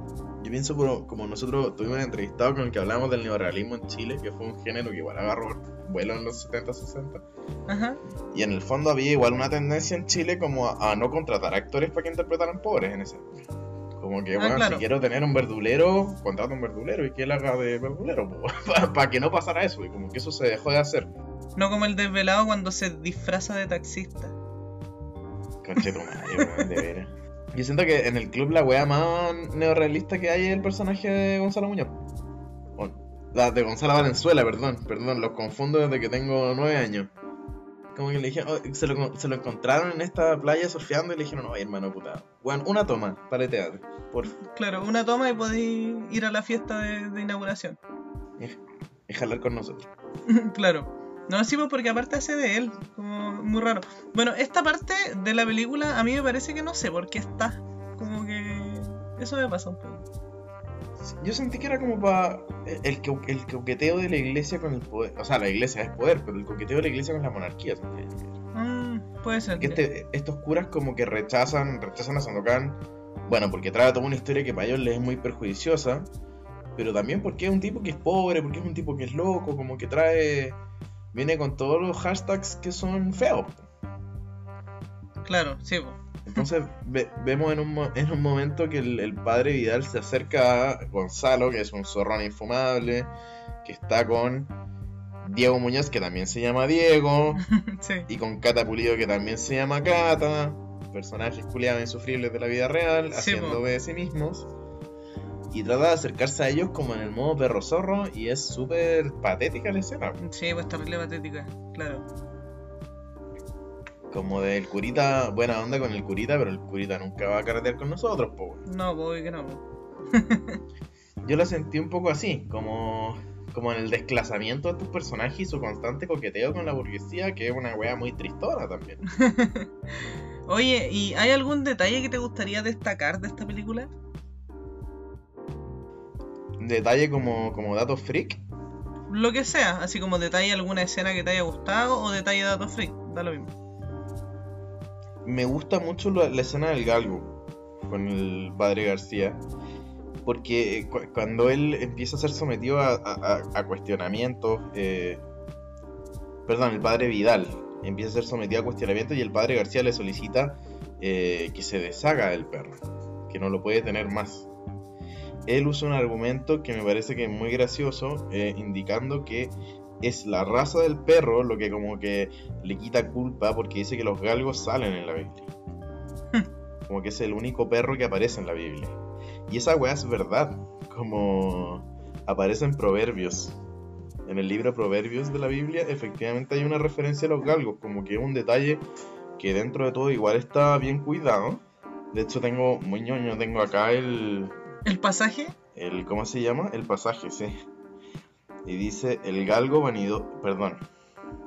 yo pienso como nosotros tuvimos entrevistado con el que hablamos del neorrealismo en Chile, que fue un género que igual agarró vuelo en los 70, 60, Ajá. y en el fondo había igual una tendencia en Chile como a, a no contratar actores para que interpretaran pobres en ese como que, Ah, bueno, claro. si quiero tener un verdulero, contrato un verdulero y que él haga de verdulero, para que no pasara eso, y como que eso se dejó de hacer. No como el desvelado cuando se disfraza de taxista. Conche tu madre, weón, de veras. Yo siento que en el club la wea más neorrealista que hay es el personaje de Gonzalo Muñoz. O- la de Gonzalo Valenzuela, perdón, perdón, los confundo desde que tengo nueve años. Como que le dijeron, oh, se, lo, se lo encontraron en esta playa surfeando y le dijeron, oye hermano puta, weón, una toma para el teatro, por Claro, una toma y podéis ir a la fiesta de, de inauguración. y jalar con nosotros. claro. No, sí, pues porque aparte hace de él, como muy raro. Bueno, esta parte de la película a mí me parece que no sé por qué está. Como que eso me pasa un poco. Yo sentí que era como para el, co- el coqueteo de la iglesia con el poder. O sea, la iglesia es poder, pero el coqueteo de la iglesia con la monarquía. Mm, puede ser. Que este- estos curas como que rechazan, rechazan a Sandokan, bueno, porque trae toda una historia que para ellos les es muy perjudiciosa, pero también porque es un tipo que es pobre, porque es un tipo que es loco, como que trae, viene con todos los hashtags que son feos. Claro, sí. Entonces ve- vemos en un, en un momento que el, el padre Vidal se acerca a Gonzalo, que es un zorrón infumable, que está con Diego Muñoz, que también se llama Diego, sí. y con Cata Pulido que también se llama Cata, personajes culiados insufribles de la vida real, Sí, haciendo po. de sí mismos. Y trata de acercarse a ellos como en el modo perro zorro y es súper patética la escena. Sí, pues terrible patética, claro. Como del curita, buena onda con el curita, pero el curita nunca va a carretear con nosotros, po. No, pues que no. Yo lo sentí un poco así, como, como en el desclasamiento de estos personajes y su constante coqueteo con la burguesía, que es una wea muy tristona también. Oye, ¿y hay algún detalle que te gustaría destacar de esta película? Detalle como, como datos freak. Lo que sea, así como detalle alguna escena que te haya gustado o detalle de datos freak, da lo mismo. Me gusta mucho la, la escena del galgo con el padre García. Porque cu- cuando él empieza a ser sometido a, a- a- a cuestionamientos. eh, perdón, el padre Vidal empieza a ser sometido a cuestionamientos y el padre García le solicita eh, que se deshaga del perro. Que no lo puede tener más. Él usa un argumento que me parece que es muy gracioso, eh, indicando que es la raza del perro lo que como que le quita culpa porque dice que los galgos salen en la Biblia. Como que es el único perro que aparece en la Biblia. Y esa weá es verdad. Como aparece en Proverbios. En el libro Proverbios de la Biblia, efectivamente hay una referencia a los galgos. Como que es un detalle que dentro de todo igual está bien cuidado. De hecho, tengo, muy ñoño, tengo acá el, ¿El pasaje? el ¿cómo se llama? El pasaje, sí. Y dice el galgo venido, perdón,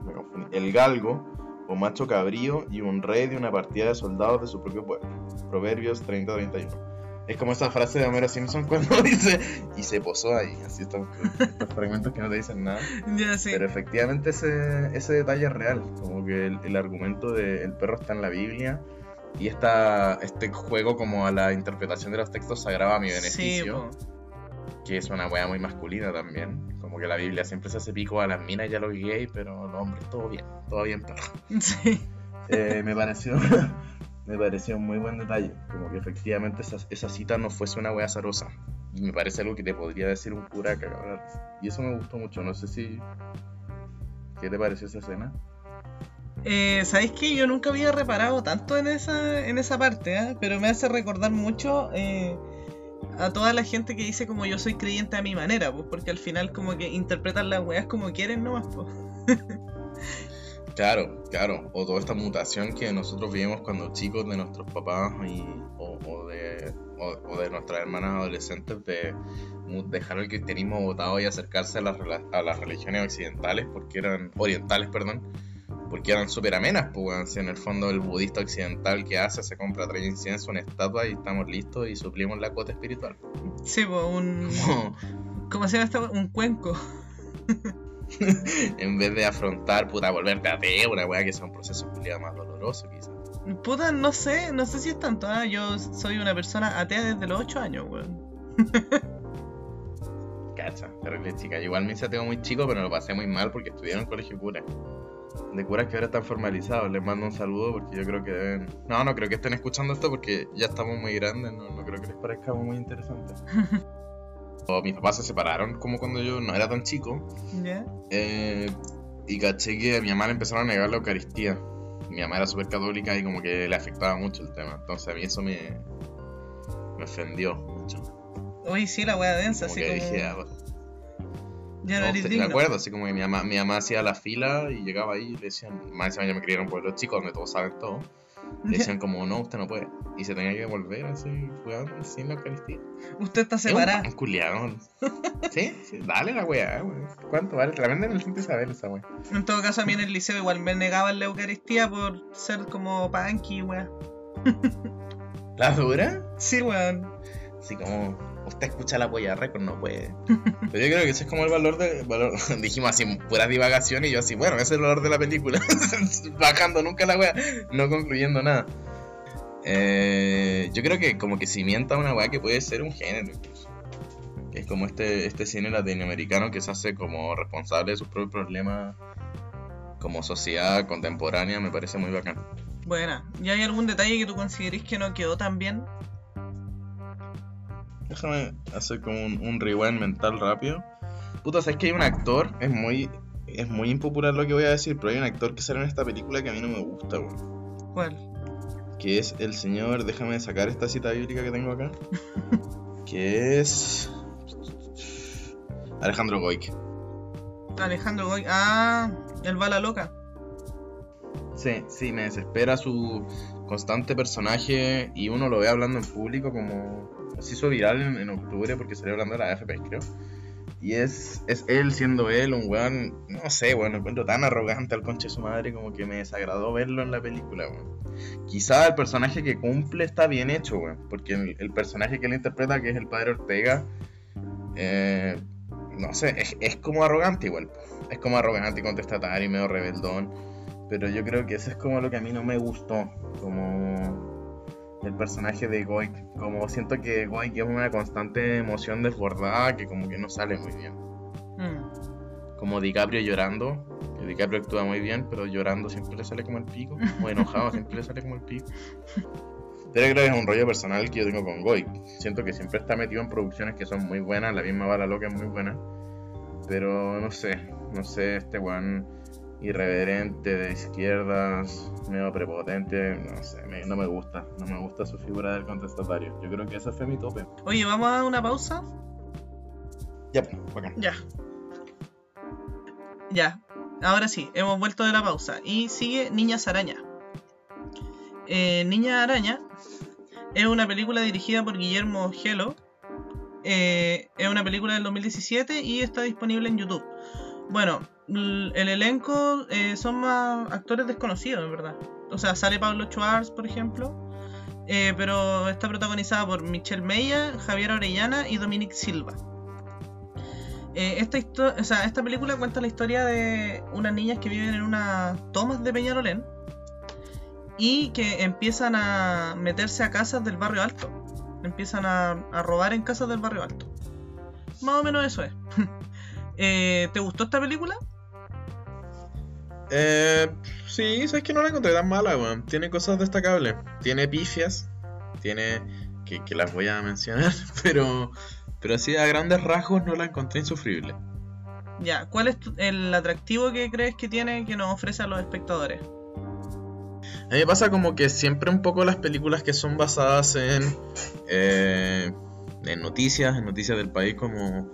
me confundí. El galgo o macho cabrío y un rey de una partida de soldados de su propio pueblo. Proverbios 30-31. Es como esa frase de Homero Simpson cuando dice, y se posó ahí, así estos, estos fragmentos que no te dicen nada. Ya sí. Pero efectivamente ese, ese detalle es real, como que el, el argumento de el perro está en la Biblia y esta, este juego como a la interpretación de los textos sagrado a mi beneficio, que es una wea muy masculina también, como que la Biblia siempre se hace pico a las minas y a los gays, pero los hombres todo bien, todo bien perro. Sí. Eh, me pareció me pareció un muy buen detalle como que efectivamente esa, esa cita no fuese una wea azarosa y me parece algo que te podría decir un cura que cabrón. y eso me gustó mucho no sé si ¿qué te pareció esa escena? Eh, ¿Sabéis que yo nunca había reparado tanto en esa, en esa parte, ¿eh? pero me hace recordar mucho eh, a toda la gente que dice como yo soy creyente a mi manera, pues porque al final como que interpretan las weas como quieren nomás, pues. Claro, claro, o toda esta mutación que nosotros vivimos cuando chicos de nuestros papás y, o, de, o, de nuestras hermanas adolescentes de dejar el cristianismo votado y acercarse a las, a las religiones occidentales porque eran orientales, perdón, porque eran súper amenas, pues si en el fondo el budista occidental que hace se compra tres incienso, una estatua y estamos listos y suplimos la cuota espiritual. Sí, pues un... Como, ¿Cómo se llama esta? Un cuenco. en vez de afrontar, puta, volverte ateo, una weá que sea un proceso más doloroso quizás. Puta, no sé, no sé si es tanto, ¿ah? Yo soy una persona atea desde los 8 años, weón. Cacha, terrible chica. Yo Igual me hice ateo muy chico, pero lo pasé muy mal porque estudié en un colegio cura. De curas que ahora están formalizados. Les mando un saludo porque yo creo que deben. No, no creo que estén escuchando esto porque ya estamos muy grandes. No, no creo que les parezca muy interesante. O mis papás se separaron como cuando yo no era tan chico. ¿Ya? eh, y caché que a mi mamá le empezaron a negar la Eucaristía. Mi mamá era súper católica y como que le afectaba mucho el tema. Entonces a mí eso me. me ofendió mucho. Oye, sí, la wea densa, Como así que como... dije, ah, ya no No, eres te- digno. me acuerdo, así como que mi mamá, mi mamá hacía la fila y llegaba ahí y le decían, más encima yo me crié en un pueblo chico donde todos saben todo, le decían como, no, usted no puede. Y se tenía que volver así, jugando sin la Eucaristía. Usted está Es un pan culiado. sí, sí, dale la weá, weón. ¿Cuánto vale? Te la venden en el Santa Isabel esa weá. En todo caso, a mí en el liceo igual me negaban la Eucaristía por ser como punky, weón. ¿La dura? Sí, weón. Así como, usted escucha la polla récord, no puede. Pero yo creo que ese es como el valor de. Valor, dijimos así, puras divagaciones, y yo así, bueno, ese es el valor de la película. Bajando nunca la wea, no concluyendo nada. Eh, yo creo que como que cimienta una weá que puede ser un género es como este, este cine latinoamericano que se hace como responsable de sus propios problemas como sociedad contemporánea, me parece muy bacán. Buena. ¿Y hay algún detalle que tú consideres que no quedó tan bien? Déjame hacer como un, un rewind mental rápido. Puta, sabes que hay un actor, es muy, es muy impopular lo que voy a decir, pero hay un actor que sale en esta película que a mí no me gusta, weón. ¿Cuál? Que es el señor, déjame sacar esta cita bíblica que tengo acá. que es. Alejandro Goik. Alejandro Goy. Ah, el bala loca. Sí, sí, me desespera su constante personaje y uno lo ve hablando en público como se hizo viral en, en octubre porque salió hablando de la AFP, creo. Y es, es él siendo él, un weón, no sé, weón, lo encuentro tan arrogante al conche de su madre como que me desagradó verlo en la película, weón. Quizá el personaje que cumple está bien hecho, weón, porque el, el personaje que él interpreta, que es el padre Ortega, eh, no sé, es, es como arrogante igual, es como arrogante y contestatario y medio rebeldón. Pero yo creo que eso es como lo que a mí no me gustó. Como el personaje de Goik. Como siento que Goik es una constante emoción desbordada que como que no sale muy bien. Mm. Como DiCaprio llorando. Que DiCaprio actúa muy bien, pero llorando siempre le sale como el pico. O enojado siempre le sale como el pico. Pero creo que es un rollo personal que yo tengo con Goik. Siento que siempre está metido en producciones que son muy buenas. La misma Bala Loca es muy buena. Pero no sé. No sé, este weón irreverente, de izquierdas, medio prepotente, no sé, me- no me gusta, no me gusta su figura del contestatario. Yo creo que ese fue mi tope. Oye, vamos a dar una pausa. Ya, pues, bacán. Ya. Ya. Ahora sí, hemos vuelto de la pausa. Y sigue Niñas Araña. Eh, Niña Araña es una película dirigida por Guillermo Gelo. Eh, es una película del 2017 y está disponible en YouTube. Bueno, el elenco eh, son más actores desconocidos, en verdad. O sea, sale Pablo Schwartz, por ejemplo. eh, pero está protagonizada por Michelle Meya, Javier Orellana y Dominic Silva. Eh, esta, o sea, esta película cuenta la historia de unas niñas que viven en unas tomas de Peñalolén y que empiezan a meterse a casas del barrio alto. Empiezan a, a robar en casas del barrio alto. Más o menos eso es. Eh, ¿Te gustó esta película? Eh, sí, sabes que no la encontré tan mala, weón. Tiene cosas destacables. Tiene pifias. Tiene. Que, que las voy a mencionar. Pero. Pero así a grandes rasgos no la encontré insufrible. Ya, ¿cuál es tu- el atractivo que crees que tiene que nos ofrece a los espectadores? A mí me pasa como que siempre un poco las películas que son basadas en, eh, en noticias, en noticias del país como,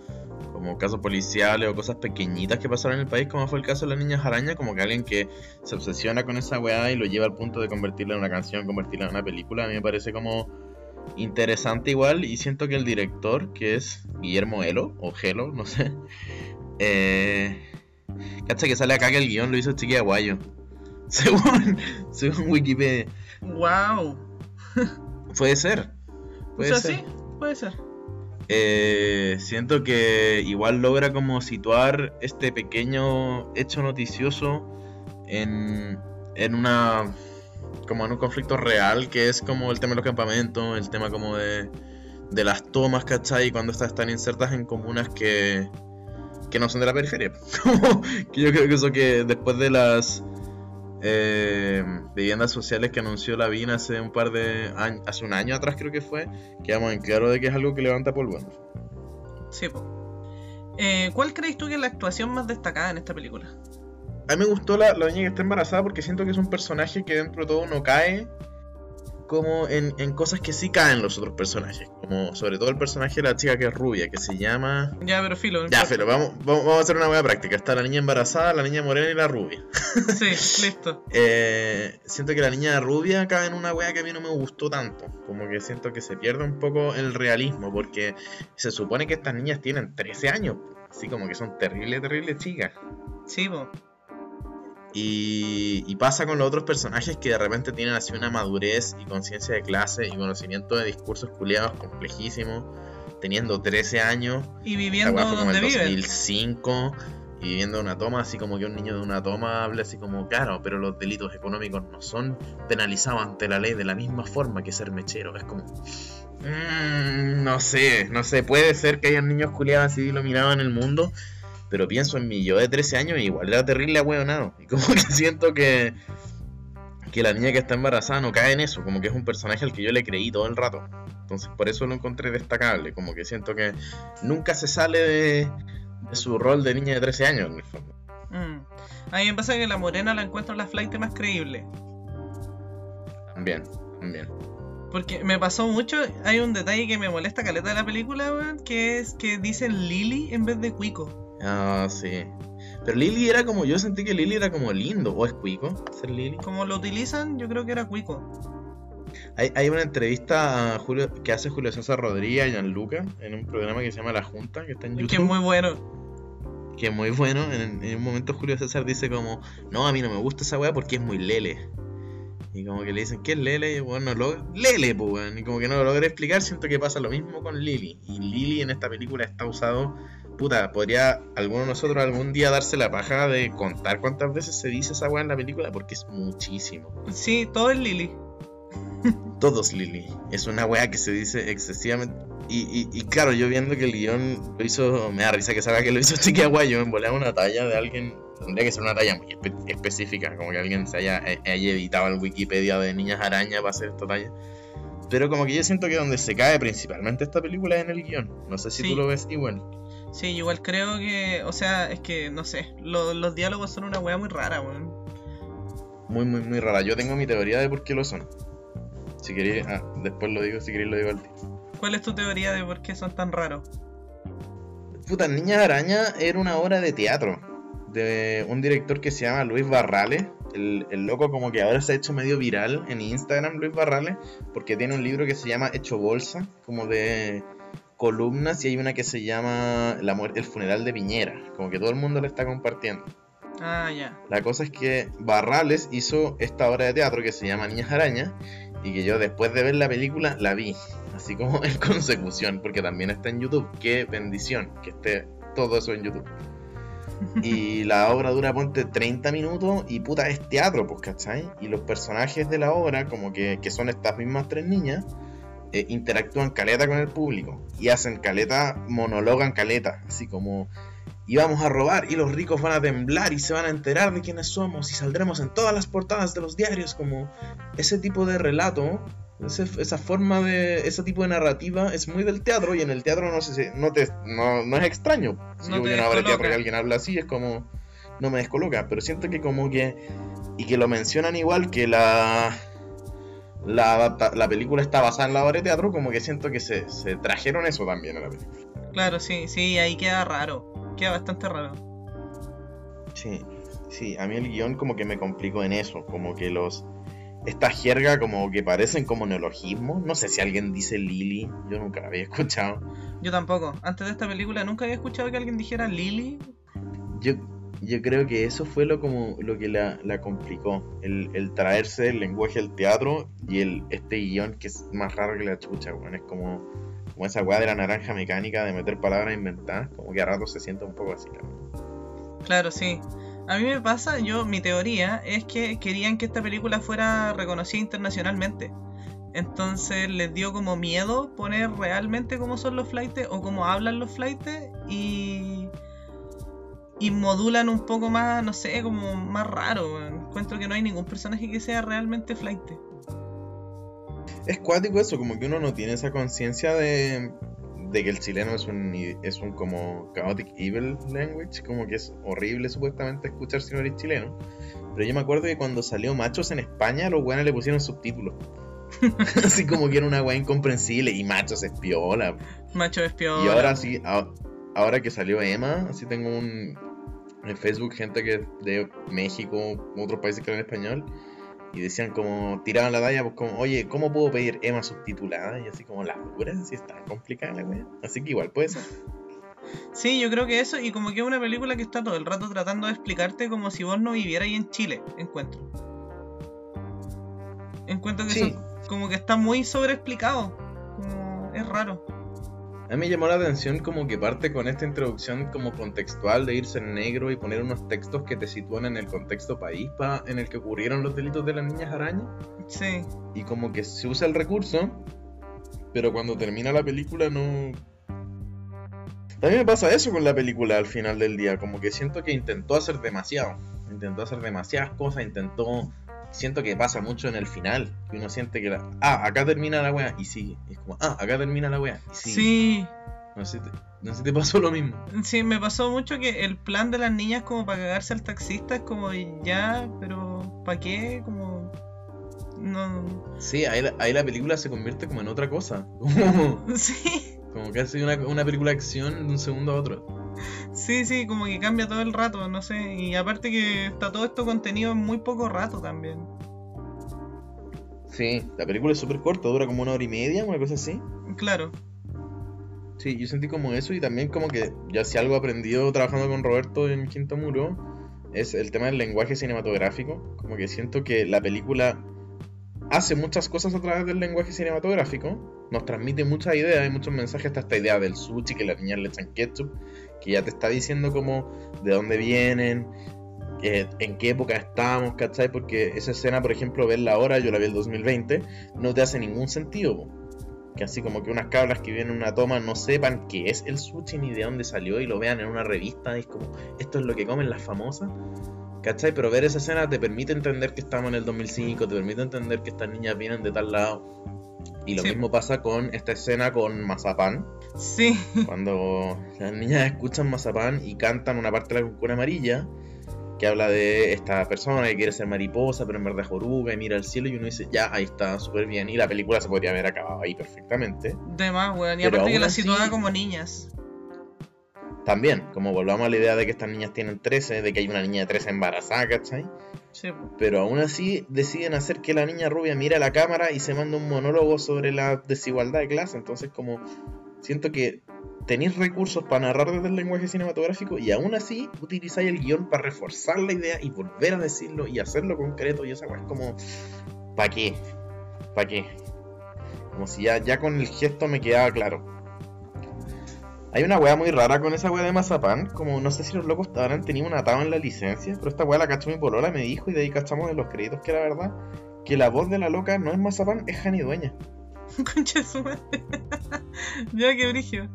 como casos policiales o cosas pequeñitas que pasaron en el país, como fue el caso de las niñas araña, como que alguien que se obsesiona con esa weá y lo lleva al punto de convertirla en una canción, convertirla en una película, a mí me parece como interesante igual y siento que el director, que es Guillermo Elo, o Gelo, no sé, eh, cacha que sale acá que el guion lo hizo Chiqui Aguayo. Según, según Wikipedia. ¡Wow! Puede ser. O Puede sea, ser. sí, puede ser. Eh, siento que igual logra como situar este pequeño hecho noticioso en, en una como en un conflicto real que es como el tema de los campamentos, el tema como de, de las tomas, ¿cachai? Cuando estas están insertas en comunas que, que no son de la periferia. Que yo creo que eso que después de las eh, viviendas sociales que anunció la VIN hace un par de años, hace un año atrás creo que fue, quedamos en claro de que es algo que levanta polvo. Sí, po. Eh, ¿Cuál crees tú que es la actuación más destacada en esta película? A mí me gustó la, la niña que está embarazada porque siento que es un personaje que dentro de todo no cae como en, en cosas que sí caen los otros personajes. Como sobre todo el personaje de la chica que es rubia, que se llama... Ya, pero filo. Ya, pero vamos, vamos, vamos a hacer una buena práctica. Está la niña embarazada, la niña morena y la rubia. Sí, listo. Eh, siento que la niña rubia cae en una wea que a mí no me gustó tanto. Como que siento que se pierde un poco el realismo. Porque se supone que estas niñas tienen 13 años. Así como que son terribles, terribles chicas. Sí, po. Y, y pasa con los otros personajes que de repente tienen así una madurez y conciencia de clase y conocimiento de discursos culiados complejísimos, teniendo 13 años, Y viviendo como donde el viven. 2005, y viviendo una toma, así como que un niño de una toma habla así como, claro, pero los delitos económicos no son penalizados ante la ley de la misma forma que ser mechero. Es como, mm, no sé, no sé, puede ser que hayan niños culiados así iluminados en el mundo, pero pienso en mi yo de 13 años y igual era terrible ahueonado. Y como que siento que, que la niña que está embarazada no cae en eso, como que es un personaje al que yo le creí todo el rato. Entonces por eso lo encontré destacable, como que siento que nunca se sale de, de su rol de niña de 13 años, en el fondo. Mm. A mí me pasa que la morena la encuentro la flight más creíble. También, también. Porque me pasó mucho, hay un detalle que me molesta caleta de la película, weón, que es que dicen Lily en vez de Cuico. Ah, sí. Pero Lily era como, yo sentí que Lily era como lindo, o es cuico, ser Lily. Como lo utilizan, yo creo que era Cuico. Hay, hay una entrevista a Julio, que hace Julio César Rodríguez y Gianluca en un programa que se llama La Junta, que está en YouTube. Que es muy bueno. que es muy bueno. En, en un momento Julio César dice como, no, a mí no me gusta esa weá porque es muy lele. Y como que le dicen, ¿qué es lele? Y bueno, lo, lele, pues. Y como que no lo logré explicar, siento que pasa lo mismo con Lily. Y Lily en esta película está usado, puta, podría alguno de nosotros algún día darse la paja de contar cuántas veces se dice esa weá en la película porque es muchísimo. Sí, todo es Lily. Todos Lily. Es una weá que se dice excesivamente. Y, y, y claro, yo viendo que el guion lo hizo, me da risa que salga que lo hizo Chiqui Aguayo, en volar una talla de alguien. Tendría que ser una talla muy espe- específica, como que alguien se haya, eh, haya editado el Wikipedia de Niñas Araña para hacer esta talla. Pero como que yo siento que donde se cae principalmente esta película es en el guion. No sé si Sí. tú lo ves igual. Sí, igual creo que, o sea, es que, no sé, lo- los diálogos son una weá muy rara, weón. Muy, muy, muy rara. Yo tengo mi teoría de por qué lo son. Si queréis, ah, después lo digo, si queréis lo digo al tiro. ¿Cuál es tu teoría de por qué son tan raros? Puta, Niñas Araña era una obra de teatro de un director que se llama Luis Barrales. El, el loco como que ahora se ha hecho medio viral en Instagram, Luis Barrales, porque tiene un libro que se llama Hecho Bolsa, como de columnas, y hay una que se llama La muerte, El funeral de Piñera, como que todo el mundo le está compartiendo. Ah, ya. La cosa es que Barrales hizo esta obra de teatro que se llama Niñas Araña y que yo después de ver la película la vi, así como en consecución, porque también está en YouTube. Qué bendición que esté todo eso en YouTube. Y la obra dura, ponte, 30 minutos y puta, es teatro, pues, ¿cachai? Y los personajes de la obra, como que, que son estas mismas tres niñas, eh, interactúan caleta con el público y hacen caleta, monologan caleta, así como y vamos a robar y los ricos van a temblar y se van a enterar de quiénes somos y saldremos en todas las portadas de los diarios como ese tipo de relato ese- esa forma de ese tipo de narrativa es muy del teatro y en el teatro no sé si- no te no, no es extraño. Si No yo voy a una teatro y alguien habla así es como no me descoloca pero siento que como que y que lo mencionan igual que la la, la película está basada en la obra de teatro como que siento que se, se trajeron eso también a la película Claro, sí, sí, ahí queda raro. Queda bastante raro. Sí, sí, a mí el guion como que me complicó en eso, como que los... Esta jerga como que parecen como neologismos, no sé si alguien dice Lily, yo nunca la había escuchado. Yo tampoco. Antes de esta película nunca había escuchado que alguien dijera Lily. Yo, yo creo que eso fue lo como lo que la, la complicó, el, el traerse el lenguaje del teatro y el este guion que es más raro que la chucha, weón, es como, como esa weá de la naranja mecánica de meter palabras inventadas, como que a rato se siente un poco así, cabrón. Claro, sí. A mí me pasa, yo, mi teoría es que querían que esta película fuera reconocida internacionalmente. Entonces les dio como miedo poner realmente cómo son los flightes o cómo hablan los flightes y. Y modulan un poco más, no sé, como más raro. Encuentro que no hay ningún personaje que sea realmente flight. Es cuático eso, como que uno no tiene esa conciencia de, de que el chileno es un, i- es un como chaotic evil language, como que es horrible supuestamente escuchar si no eres chileno. Pero yo me acuerdo que cuando salió Machos en España, los weones le pusieron subtítulos. Así como que era una weá incomprensible y Machos es piola. Macho espiola. Y ahora sí, ahora que salió Emma, así tengo un en Facebook gente que de México, otros países que hablan español, y decían como, tiraban la talla, pues como, oye, ¿cómo puedo pedir Emma subtitulada? Y así como, la dura, si está complicada la wea. Así que igual puede ser. Sí, yo creo que eso, y como que es una película que está todo el rato tratando de explicarte como si vos no vivierais en Chile, encuentro. Encuentro que Sí. eso como que está muy sobreexplicado. Como es raro. A mí me llamó la atención como que parte con esta introducción como contextual de irse en negro y poner unos textos que te sitúan en el contexto país pa- en el que ocurrieron los delitos de las niñas arañas. Sí. y como que se usa el recurso, pero cuando termina la película no... También me pasa eso con la película al final del día, como que siento que intentó hacer demasiado, intentó hacer demasiadas cosas, intentó... Siento que pasa mucho en el final, que uno siente que la... Ah, acá termina la wea y sigue. Y es como, ah, acá termina la wea y sigue. Sí. No sé, si te, no sé si te pasó lo mismo. Sí, me pasó mucho que el plan de las niñas como para cagarse al taxista es como ya, pero ¿para qué? Como... No... Sí, ahí la, ahí la película se convierte como en otra cosa. Como, Sí. como que hace una, una película de acción de un segundo a otro. Sí, sí, como que cambia todo el rato, no sé. Y aparte que está todo esto contenido en muy poco rato también. Sí, la película es súper corta, dura como una hora y media, una cosa así. Claro. Sí, yo sentí como eso y también como que ya si algo aprendido trabajando con Roberto en Quinto Muro es el tema del lenguaje cinematográfico. Como que siento que la película hace muchas cosas a través del lenguaje cinematográfico, nos transmite muchas ideas y muchos mensajes, hasta esta idea del sushi, que las niñas le echan ketchup, que ya te está diciendo como de dónde vienen, en qué época estamos, ¿cachai? Porque esa escena, por ejemplo, verla ahora, yo la vi el 2020, no te hace ningún sentido. Que así como que unas cabras que vienen en una toma no sepan qué es el sushi ni de dónde salió y lo vean en una revista y es como, esto es lo que comen las famosas. ¿Cachai? Pero ver esa escena te permite entender que estamos en el 2005, te permite entender que estas niñas vienen de tal lado. Y lo Sí. mismo pasa con esta escena con Mazapán, Sí. cuando las niñas escuchan Mazapán y cantan una parte de la cuncuna amarilla que habla de esta persona que quiere ser mariposa, pero en verdad es oruga y mira al cielo y uno dice, ya, ahí está, súper bien. Y la película se podría haber acabado ahí perfectamente. De más, weón. Y Pero aparte que la así- situaba como niñas. También, como volvamos a la idea de que estas niñas tienen 13, de que hay una niña de 13 embarazada, ¿cachai? Pero aún así deciden hacer que la niña rubia mire a la cámara y se manda un monólogo sobre la desigualdad de clase. Entonces como siento que tenéis recursos para narrar desde el lenguaje cinematográfico y aún así utilizáis el guion para reforzar la idea y volver a decirlo y hacerlo concreto y esa weá es como ¿para qué? ¿para qué? Como si ya con el gesto me quedaba claro. Hay una weá muy rara con esa weá de mazapán, como no sé si los locos habrán tenido un atado en la licencia, pero esta weá la cachó mi polola, me dijo, y de ahí cachamos de los créditos que era verdad, que la voz de la loca no es mazapán, es Jani Dueña. Concha su madre. ya que brillo.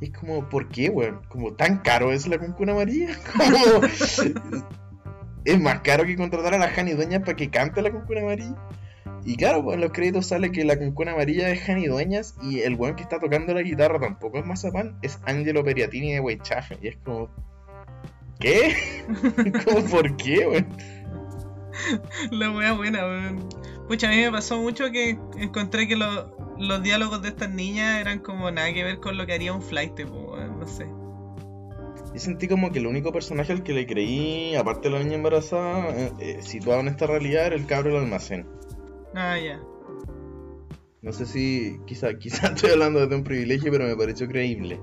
Es como, ¿por qué, weón? Como tan caro es la cuncuna amarilla. Como, es más caro que contratar a la Jani Dueñas para que cante la cuncuna amarilla. Y claro, pues en los créditos sale que la cuncuna amarilla es Jani Dueñas y el weón que está tocando la guitarra tampoco es Mazapán, es Angelo Periatini de Weichaje. Y es como, ¿qué? como, ¿por qué, weón? La wea buena, weón. Pucha, a mí me pasó mucho que encontré que lo- los diálogos de estas niñas eran como nada que ver con lo que haría un flight, weón, no sé. Yo sentí como que el único personaje al que le creí, aparte de la niña embarazada, eh, eh, situado en esta realidad, era el cabro del almacén. Ah, ya. No sé si, quizá, quizá estoy hablando desde un privilegio, pero me pareció creíble.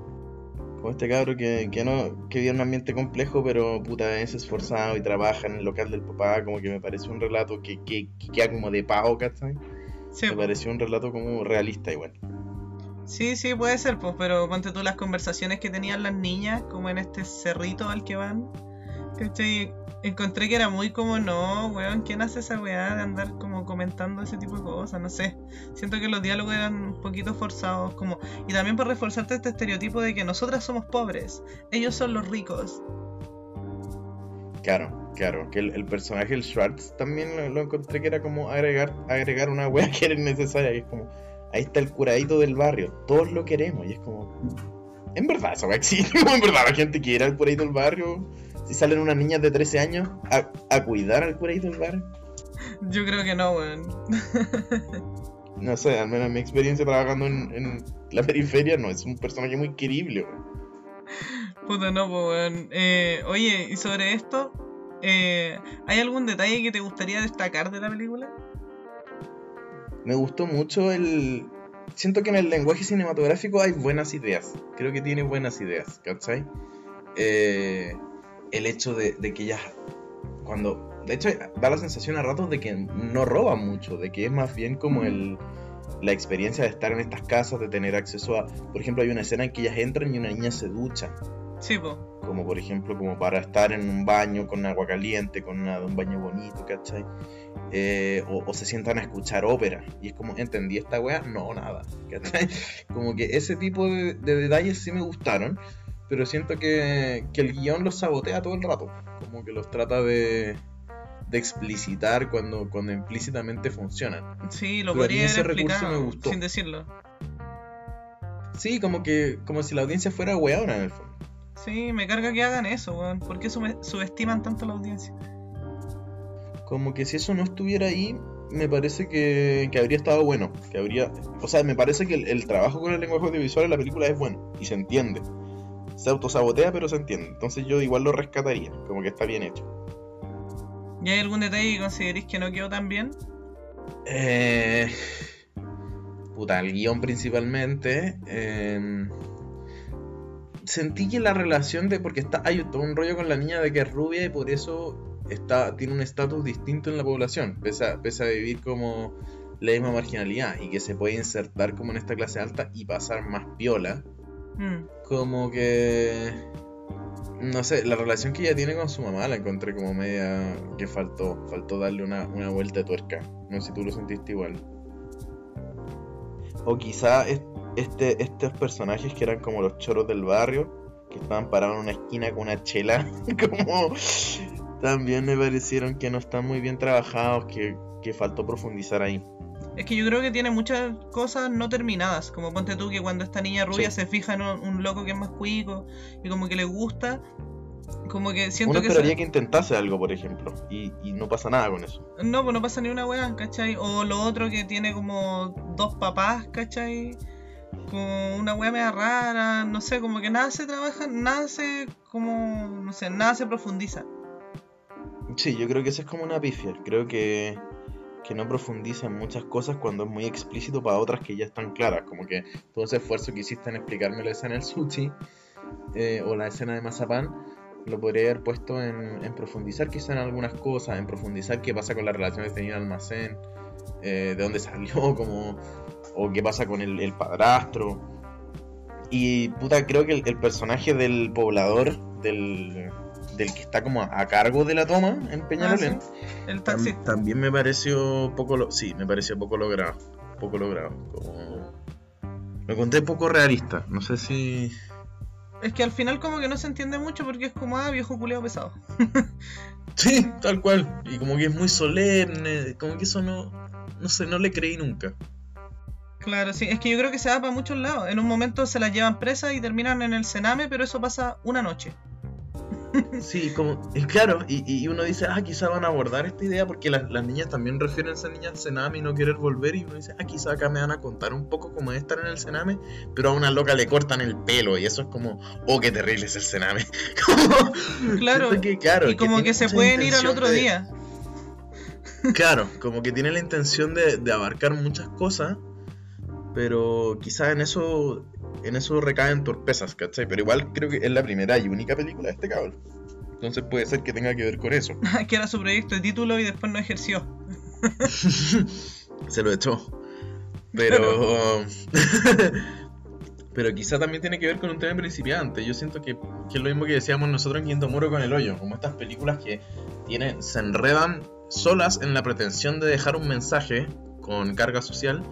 Como este cabro que, que no, que vive en un ambiente complejo, pero puta es esforzado y trabaja en el local del papá, como que me pareció un relato que, que, que queda como de pago, ¿cachai? Sí, Me po. pareció un relato como realista igual. sí, sí, puede ser, pues, pero ponte tú las conversaciones que tenían las niñas, como en este cerrito al que van. ¿Cachai? Encontré que era muy como, no, weón, ¿quién hace esa weá de andar como comentando ese tipo de cosas? No sé. Siento que los diálogos eran un poquito forzados, como... Y también por reforzarte este estereotipo de que nosotras somos pobres, ellos son los ricos. Claro, claro, que el, personaje, el Schwartz, también lo, encontré que era como agregar, agregar una wea que era innecesaria. Y es como, ahí está el curadito del barrio, todos lo queremos. Y es como, en verdad, eso va a existir. En verdad, la gente quiere al curadito del barrio. Si salen unas niñas de 13 años a, a cuidar al curadito del barrio. Yo creo que no, weón. No sé, al menos en mi experiencia trabajando en, en la periferia, no, es un personaje muy querible. weón. Puta, no, weón. Eh, oye, y sobre esto, eh, ¿hay algún detalle que te gustaría destacar de la película? Me gustó mucho el... Siento que en el lenguaje cinematográfico hay buenas ideas. Creo que tiene buenas ideas, ¿cachai? Eh, el hecho de, de que ellas... Cuando... De hecho, da la sensación a ratos de que no roban mucho, de que es más bien como el... La experiencia de estar en estas casas, de tener acceso a... Por ejemplo, hay una escena en que ellas entran y una niña se ducha. Sí, pues. Como por ejemplo, como para estar en un baño con agua caliente, con una- un baño bonito, ¿cachai? Eh, o, o se sientan a escuchar ópera. Y es como, ¿entendí esta wea? No, nada. ¿cachai? Como que ese tipo de, de detalles sí me gustaron. Pero siento que, que el guion los sabotea todo el rato. Como que los trata de, de explicitar cuando, cuando implícitamente funcionan. Sí, lo Pero podría ese haber recurso me gustó. sin decirlo. Sí, como que como si la audiencia fuera weona en el fondo. Sí, me carga que hagan eso, weón. ¿Por qué sube- subestiman tanto a la audiencia? Como que si eso no estuviera ahí, me parece que, que habría estado bueno. Que habría. O sea, me parece que el, el trabajo con el lenguaje audiovisual en la película es bueno. Y se entiende. Se autosabotea, pero se entiende. Entonces yo igual lo rescataría. Como que está bien hecho. ¿Y hay algún detalle que consideréis que no quedó tan bien? Eh. Puta, el guion principalmente. eh, sentí que la relación de. Porque está, hay todo un rollo con la niña de que es rubia y por eso está, tiene un estatus distinto en la población. Pese a, pese a vivir como la misma marginalidad y que se puede insertar como en esta clase alta y pasar más piola. Mm, Como que. No sé, la relación que ella tiene con su mamá la encontré como media. que faltó. Faltó darle una, una vuelta de tuerca. No sé si tú lo sentiste igual. O quizá es- este, estos personajes que eran como los choros del barrio, que estaban parados en una esquina con una chela, como. También me parecieron que no están muy bien trabajados, que, que faltó profundizar ahí. Es que yo creo que tiene muchas cosas no terminadas. Como ponte tú que cuando esta niña rubia Sí. se fija en un, un loco que es más cuico y como que le gusta, como que siento Uno que... esperaría se- que intentase algo, por ejemplo, y, y no pasa nada con eso. No, pues no pasa ni una weá, ¿cachai? O lo otro que tiene como dos papás, ¿cachai? Como una weá media rara, no sé, como que nada se trabaja, nada se, como, no sé, nada se profundiza. Sí, yo creo que esa es como una pifia. Creo que, que no profundiza en muchas cosas cuando es muy explícito para otras que ya están claras. Como que todo ese esfuerzo que hiciste en explicarme la escena del sushi eh, o la escena de Mazapán, lo podría haber puesto en, en profundizar quizá en algunas cosas, en profundizar qué pasa con la relación de este niño en el almacén. eh, de dónde salió, como, o qué pasa con el, padrastro. Y puta, creo que el personaje del poblador, del, del que está como a, cargo de la toma en Peñalolén, Ah, sí. El tam- taxista. también me pareció poco, lo- sí, me pareció poco logrado, poco logrado, como... Lo encontré poco realista, no sé si... Es que al final como que no se entiende mucho porque es como, ah, viejo culeado pesado. Sí, tal cual. Y como que es muy solemne, como que eso no, no sé, no le creí nunca. Claro, sí, es que yo creo que se va para muchos lados. En un momento se las llevan presas y terminan en el cename, pero eso pasa una noche. Sí, como, y claro, y, y uno dice, ah, quizá van a abordar esta idea porque las, las niñas también refieren a esas niñas al cename y no querer volver. Y uno dice, ah, quizá acá me van a contar un poco cómo es estar en el cename, pero a una loca le cortan el pelo y eso es como, oh, qué terrible es el cename. Como, Claro, que, claro, y como que se pueden ir al otro de- día. Claro, como que tiene la intención de, de abarcar muchas cosas, pero quizás en eso en eso recaen torpezas, ¿cachai? Pero igual creo que es la primera y única película de este cabrón. Entonces puede ser que tenga que ver con eso. que era su proyecto de título y después no ejerció. Se lo echó. Pero. Pero quizá también tiene que ver con un tema principiante. Yo siento que, que es lo mismo que decíamos nosotros en Quinto Muro con el hoyo. Como estas películas que tienen, se enredan solas en la pretensión de dejar un mensaje con carga social.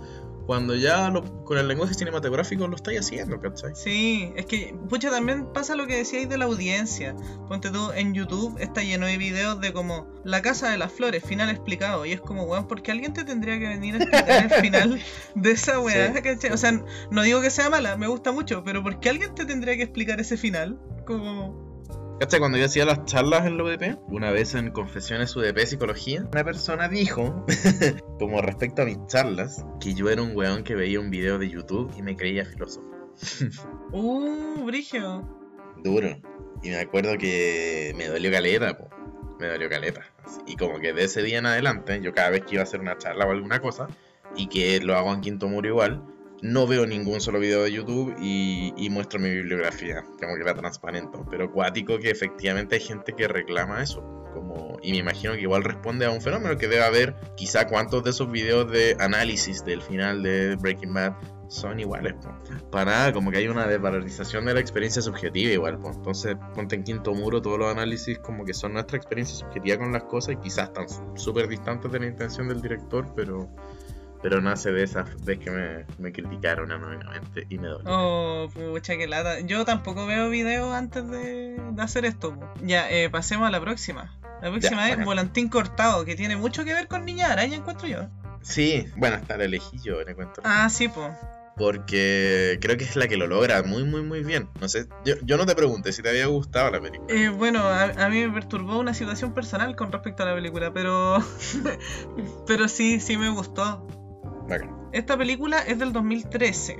Cuando ya lo- con el lenguaje cinematográfico lo estáis haciendo, ¿cachai? Sí, es que, pucha, también pasa lo que decíais de la audiencia. Ponte tú, en YouTube está lleno de videos de como La Casa de las Flores, final explicado. Y es como, weón, porque alguien te tendría que venir a explicar el final de esa weá, Sí. ¿cachai? O sea, no digo que sea mala, me gusta mucho, pero ¿por qué alguien te tendría que explicar ese final? Como, ¿Cachai? Cuando yo hacía las charlas en la UDP, una vez en Confesiones UDP Psicología, una persona dijo, como respecto a mis charlas, que yo era un weón que veía un video de YouTube y me creía filósofo. uh, brigio. Duro. Y me acuerdo que me dolió caleta, po. Me dolió caleta. Y como que de ese día en adelante, yo cada vez que iba a hacer una charla o alguna cosa, y que lo hago en Quinto Muro igual, no veo ningún solo video de YouTube y, y muestro mi bibliografía, como que la transparento. Pero cuático que efectivamente hay gente que reclama eso. Como, y me imagino que igual responde a un fenómeno que debe haber, quizá cuántos de esos videos de análisis del final de Breaking Bad son iguales. po. Para nada, como que hay una desvalorización de la experiencia subjetiva igual. po. Entonces, ponte en quinto muro todos los análisis como que son nuestra experiencia subjetiva con las cosas y quizás están súper distantes de la intención del director, pero pero nace de esa vez que me, me criticaron anónimamente y me dolió. Oh, pucha, que lata. Yo tampoco veo videos antes de, de hacer esto. po. Ya, eh, pasemos a la próxima. La próxima es bacán. Volantín Cortado, que tiene mucho que ver con Niña Araña, encuentro yo. Sí, bueno, hasta la elegí yo, le cuento. Ah, sí, pues. Porque creo que es la que lo logra muy, muy, muy bien. No sé, yo, yo no te pregunté si te había gustado la película. Eh, bueno, a, a mí me perturbó una situación personal con respecto a la película, pero. pero sí, sí me gustó. Esta película es del 2013.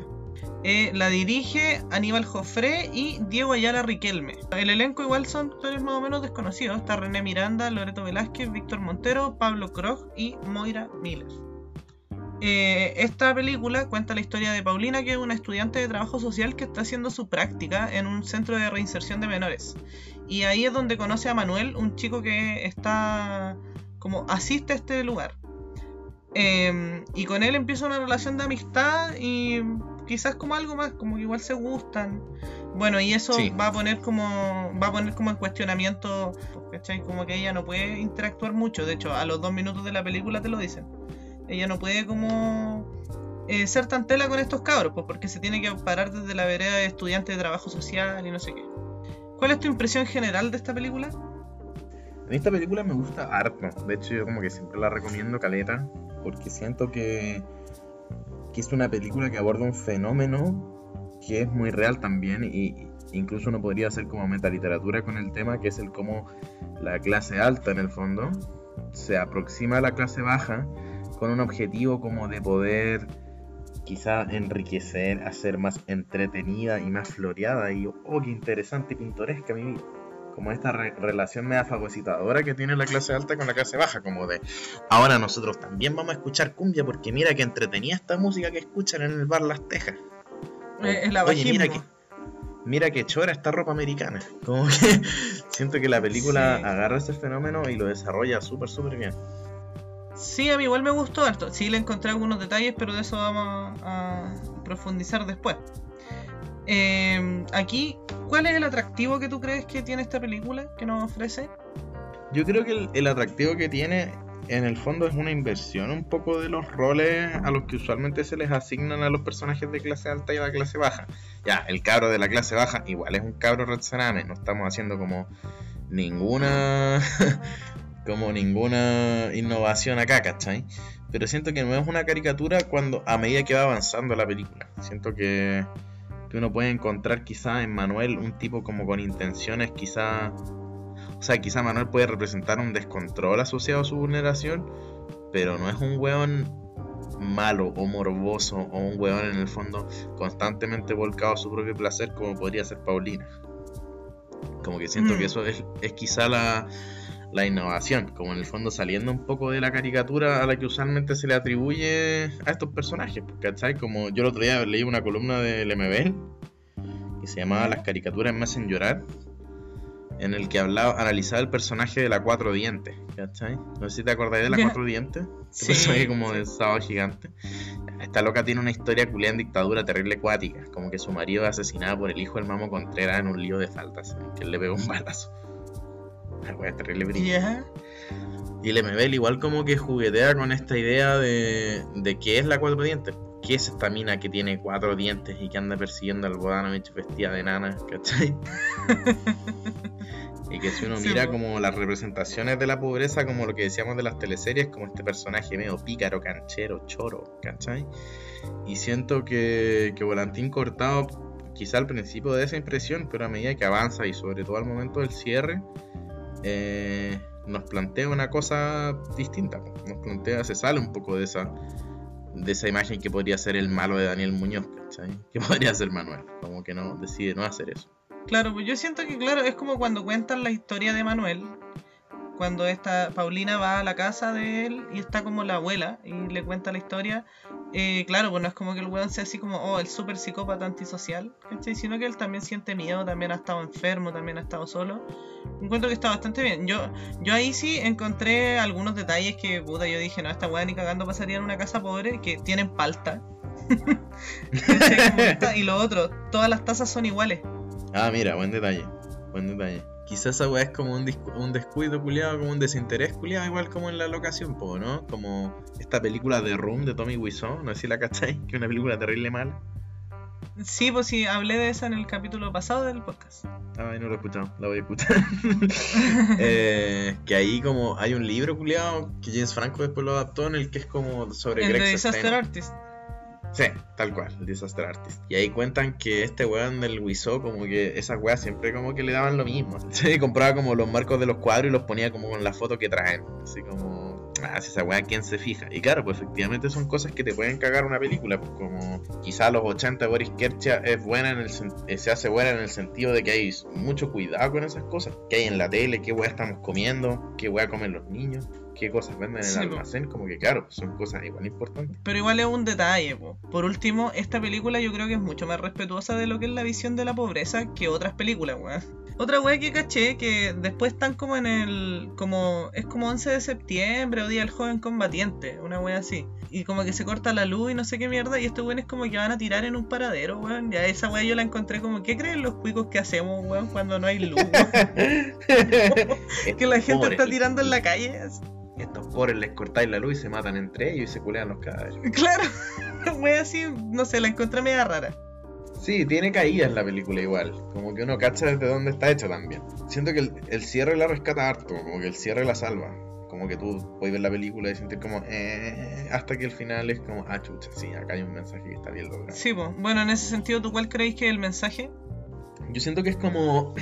Eh, la dirige Aníbal Jofré y Diego Ayala Riquelme. El elenco igual son actores más o menos desconocidos. Está René Miranda, Loreto Velázquez, Víctor Montero, Pablo Krog y Moira Miller. Eh, esta película cuenta la historia de Paulina, que es una estudiante de trabajo social que está haciendo su práctica en un centro de reinserción de menores. Y ahí es donde conoce a Manuel, un chico que está como asiste a este lugar. Eh, y con él empieza una relación de amistad y quizás como algo más, como que igual se gustan. Bueno, y eso Sí. va a poner como va a poner como en cuestionamiento, ¿cachai? Como que ella no puede interactuar mucho. De hecho, a los dos minutos de la película te lo dicen. Ella no puede como eh, ser tan tela con estos cabros, pues porque se tiene que parar desde la vereda de estudiante de trabajo social y no sé qué. ¿Cuál es tu impresión general de esta película? En esta película me gusta harto. De hecho, yo como que siempre la recomiendo caleta. Porque siento que, que es una película que aborda un fenómeno que es muy real también. Y incluso uno podría hacer como metaliteratura con el tema, que es el cómo la clase alta en el fondo se aproxima a la clase baja con un objetivo como de poder quizá enriquecer, hacer más entretenida y más floreada y oh qué interesante y pintoresca mi vida como esta re- relación media fagocitadora que tiene la clase alta con la clase baja, como de ahora nosotros también vamos a escuchar cumbia porque mira que entretenía esta música que escuchan en el bar Las Tejas. Eh, el Oye, mira que mira que chora esta ropa americana. Como que siento que la película Sí. agarra ese fenómeno y lo desarrolla súper súper bien. Sí, a mí igual me gustó harto. Sí, le encontré algunos detalles, pero de eso vamos a profundizar después. Eh, aquí, ¿cuál es el atractivo que tú crees que tiene esta película que nos ofrece? Yo creo que el, atractivo que tiene en el fondo es una inversión un poco de los roles a los que usualmente se les asignan a los personajes de clase alta y de la clase baja. Ya, el cabro de la clase baja igual es un cabro Retsaname, no estamos haciendo como ninguna como ninguna innovación acá, ¿cachai? Pero siento que no es una caricatura cuando a medida que va avanzando la película. Siento que, que uno puede encontrar quizá en Manuel un tipo como con intenciones quizá o sea, quizá Manuel puede representar un descontrol asociado a su vulneración, pero no es un weón malo o morboso o un weón en el fondo constantemente volcado a su propio placer como podría ser Paulina. Como que siento Mm. que eso es, es quizá la, la innovación, como en el fondo saliendo un poco de la caricatura a la que usualmente se le atribuye a estos personajes, ¿cachai? Como yo el otro día leí una columna de Lemebel que se llamaba Las caricaturas me hacen llorar, en el que hablaba, analizaba el personaje de la Cuatro Dientes, ¿cachai? No sé si te acordáis de la. Cuatro Dientes, que personaje como de sábado gigante. Esta loca tiene una historia culiada en dictadura terrible cuática, como que su marido es asesinado por el hijo del Mamo Contreras en un lío de faltas, en que él le pegó un balazo. Una wea terrible brilla. Y el MBL igual como que juguetea con esta idea de, de qué es la cuatro dientes. ¿Qué es esta mina que tiene cuatro dientes y que anda persiguiendo al Bodanovich vestida de nana? ¿Cachai? y que si uno mira como las representaciones de la pobreza, como lo que decíamos de las teleseries, como este personaje medio pícaro, canchero, choro, ¿cachai? Y siento que, que Volantín Cortado, quizá al principio de esa impresión, pero a medida que avanza y sobre todo al momento del cierre, eh, nos plantea una cosa distinta. Nos plantea, se sale un poco de esa de esa imagen que podría ser el malo de Daniel Muñoz, ¿cachai? Que podría ser Manuel. Como que no, decide no hacer eso. Claro, pues yo siento que, claro, es como cuando cuentan la historia de Manuel. Cuando esta Paulina va a la casa de él y está como la abuela y le cuenta la historia. eh, claro, pues no es como que el weón sea así como, oh, el super psicópata antisocial. Sino que él también siente miedo, también ha estado enfermo, también ha estado solo. Encuentro que está bastante bien. Yo, yo ahí sí encontré algunos detalles que, puta, yo dije, no, esta weá ni cagando pasaría en una casa pobre que tienen palta. Y lo otro, todas las tazas son iguales. Ah, mira, buen detalle. Buen detalle. Quizás esa weá es como un, un descuido culiado, como un desinterés culiado, igual como en la locación, po, ¿no? Como esta película de Room de Tommy Wiseau, no sé si la cacháis, que es una película terrible mala. Sí, pues sí, hablé de esa en el capítulo pasado del podcast. Ay, no lo he escuchado, la voy a escuchar. Eh, que ahí como hay un libro culiado que James Franco después lo adaptó en el que es como sobre el Greg de Disaster Sestero. Artist. Sí, tal cual, el Disaster Artist. Y ahí cuentan que este weón del Wiso, como que esas weas siempre como que le daban lo mismo. Sí, compraba como los marcos de los cuadros y los ponía como con la foto que traen. Así como, ah, si esa wea, ¿quién se fija? Y claro, pues efectivamente son cosas que te pueden cagar una película. Pues como quizá los 80 Boris Kercha es buena en el eh, se hace buena en el sentido de que hay mucho cuidado con esas cosas. Que hay en la tele, qué wea estamos comiendo, qué wea comen los niños, qué cosas venden en Sí, el po. almacén. Como que claro, son cosas igual importantes. Pero igual es un detalle. po. Por último, esta película yo creo que es mucho más respetuosa de lo que es la visión de la pobreza que otras películas, weón. Otra weá que caché que después están como en el. como. es como 11 de septiembre o Día del Joven Combatiente, una weá así. Y como que se corta la luz y no sé qué mierda. Y estos weones como que van a tirar en un paradero, weón. Ya esa weá yo la encontré como. ¿Qué creen los cuicos que hacemos, weón, cuando no hay luz, que la gente está tirando en la calle. así. Estos pobres les cortáis la luz y se matan entre ellos y se culean los cadáveres. Claro, wea así, no sé, la encontré media rara. Sí, tiene caídas la película igual. Como que uno cacha desde dónde está hecha también. Siento que el, el cierre la rescata harto, como que el cierre la salva. Como que tú puedes ver la película y sentir como, eh, hasta que el final es como, ah, chucha, sí, acá hay un mensaje que está bien logrado. Sí, bueno, en ese sentido, ¿tú cuál creéis que es el mensaje? Yo siento que es como.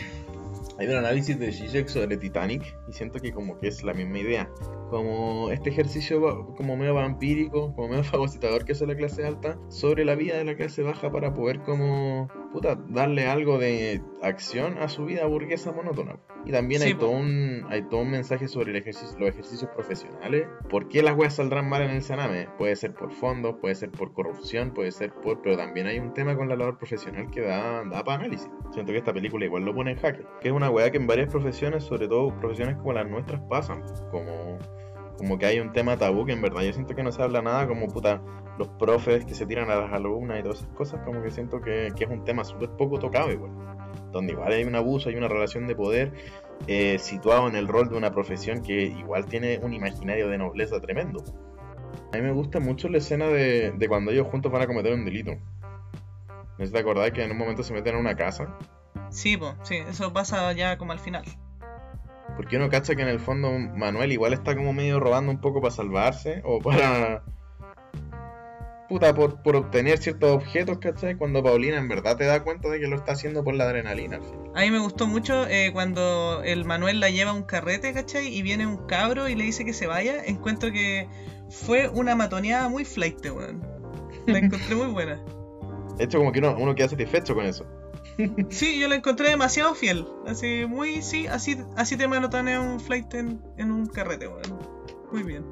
Hay un análisis de Zizek sobre Titanic y siento que como que es la misma idea. Como este ejercicio como medio vampírico, como medio fagocitador que hace la clase alta sobre la vida de la clase baja para poder como puta darle algo de acción a su vida burguesa monótona. Y también Sí, hay todo un hay todo un mensaje sobre el ejercicio, los ejercicios profesionales. ¿Por qué las weas saldrán mal en el Saname? Puede ser por fondos, puede ser por corrupción, puede ser por pero también hay un tema con la labor profesional que da, da para análisis. Siento que esta película igual lo pone en jaque. Que es una weá que en varias profesiones, sobre todo profesiones como las nuestras, pasan. Como, Como que hay un tema tabú que en verdad yo siento que no se habla nada, como puta, los profes que se tiran a las alumnas y todas esas cosas, como que siento que, que es un tema súper poco tocado igual. Donde igual hay un abuso, hay una relación de poder eh, situado en el rol de una profesión que igual tiene un imaginario de nobleza tremendo. A mí me gusta mucho la escena de, de cuando ellos juntos van a cometer un delito. ¿No te acordás que en un momento se meten a una casa? Sí, po, sí, eso pasa ya como al final. Porque uno cacha que en el fondo Manuel igual está como medio robando un poco para salvarse o para. Puta, por, por obtener ciertos objetos, ¿cachai? Cuando Paulina en verdad te da cuenta de que lo está haciendo por la adrenalina. A mí me gustó mucho eh, cuando el Manuel la lleva a un carrete, ¿cachai? Y viene un cabro y le dice que se vaya. Encuentro que fue una matoneada muy flight, weón. La encontré muy buena. De hecho, como que uno, uno queda satisfecho con eso. Sí, yo la encontré demasiado fiel. Así, muy, sí, así, así te manotonea un flight en, un carrete, weón. Muy bien.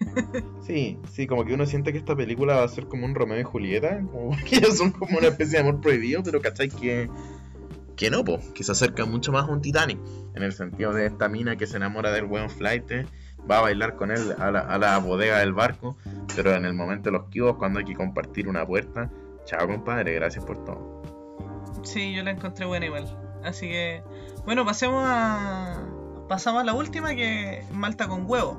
Sí, sí, como que uno siente que esta película va a ser como un Romeo y Julieta, como que ellos son como una especie de amor prohibido, pero ¿cachai? Que, no, po, que se acerca mucho más a un Titanic, en el sentido de esta mina que se enamora del buen flight, va a bailar con él a la, a la bodega del barco, pero en el momento de los kibos, cuando hay que compartir una puerta, chao compadre, gracias por todo. Sí, yo la encontré buena igual. Así que, bueno, pasemos a. Pasamos a la última que es Malta con huevo.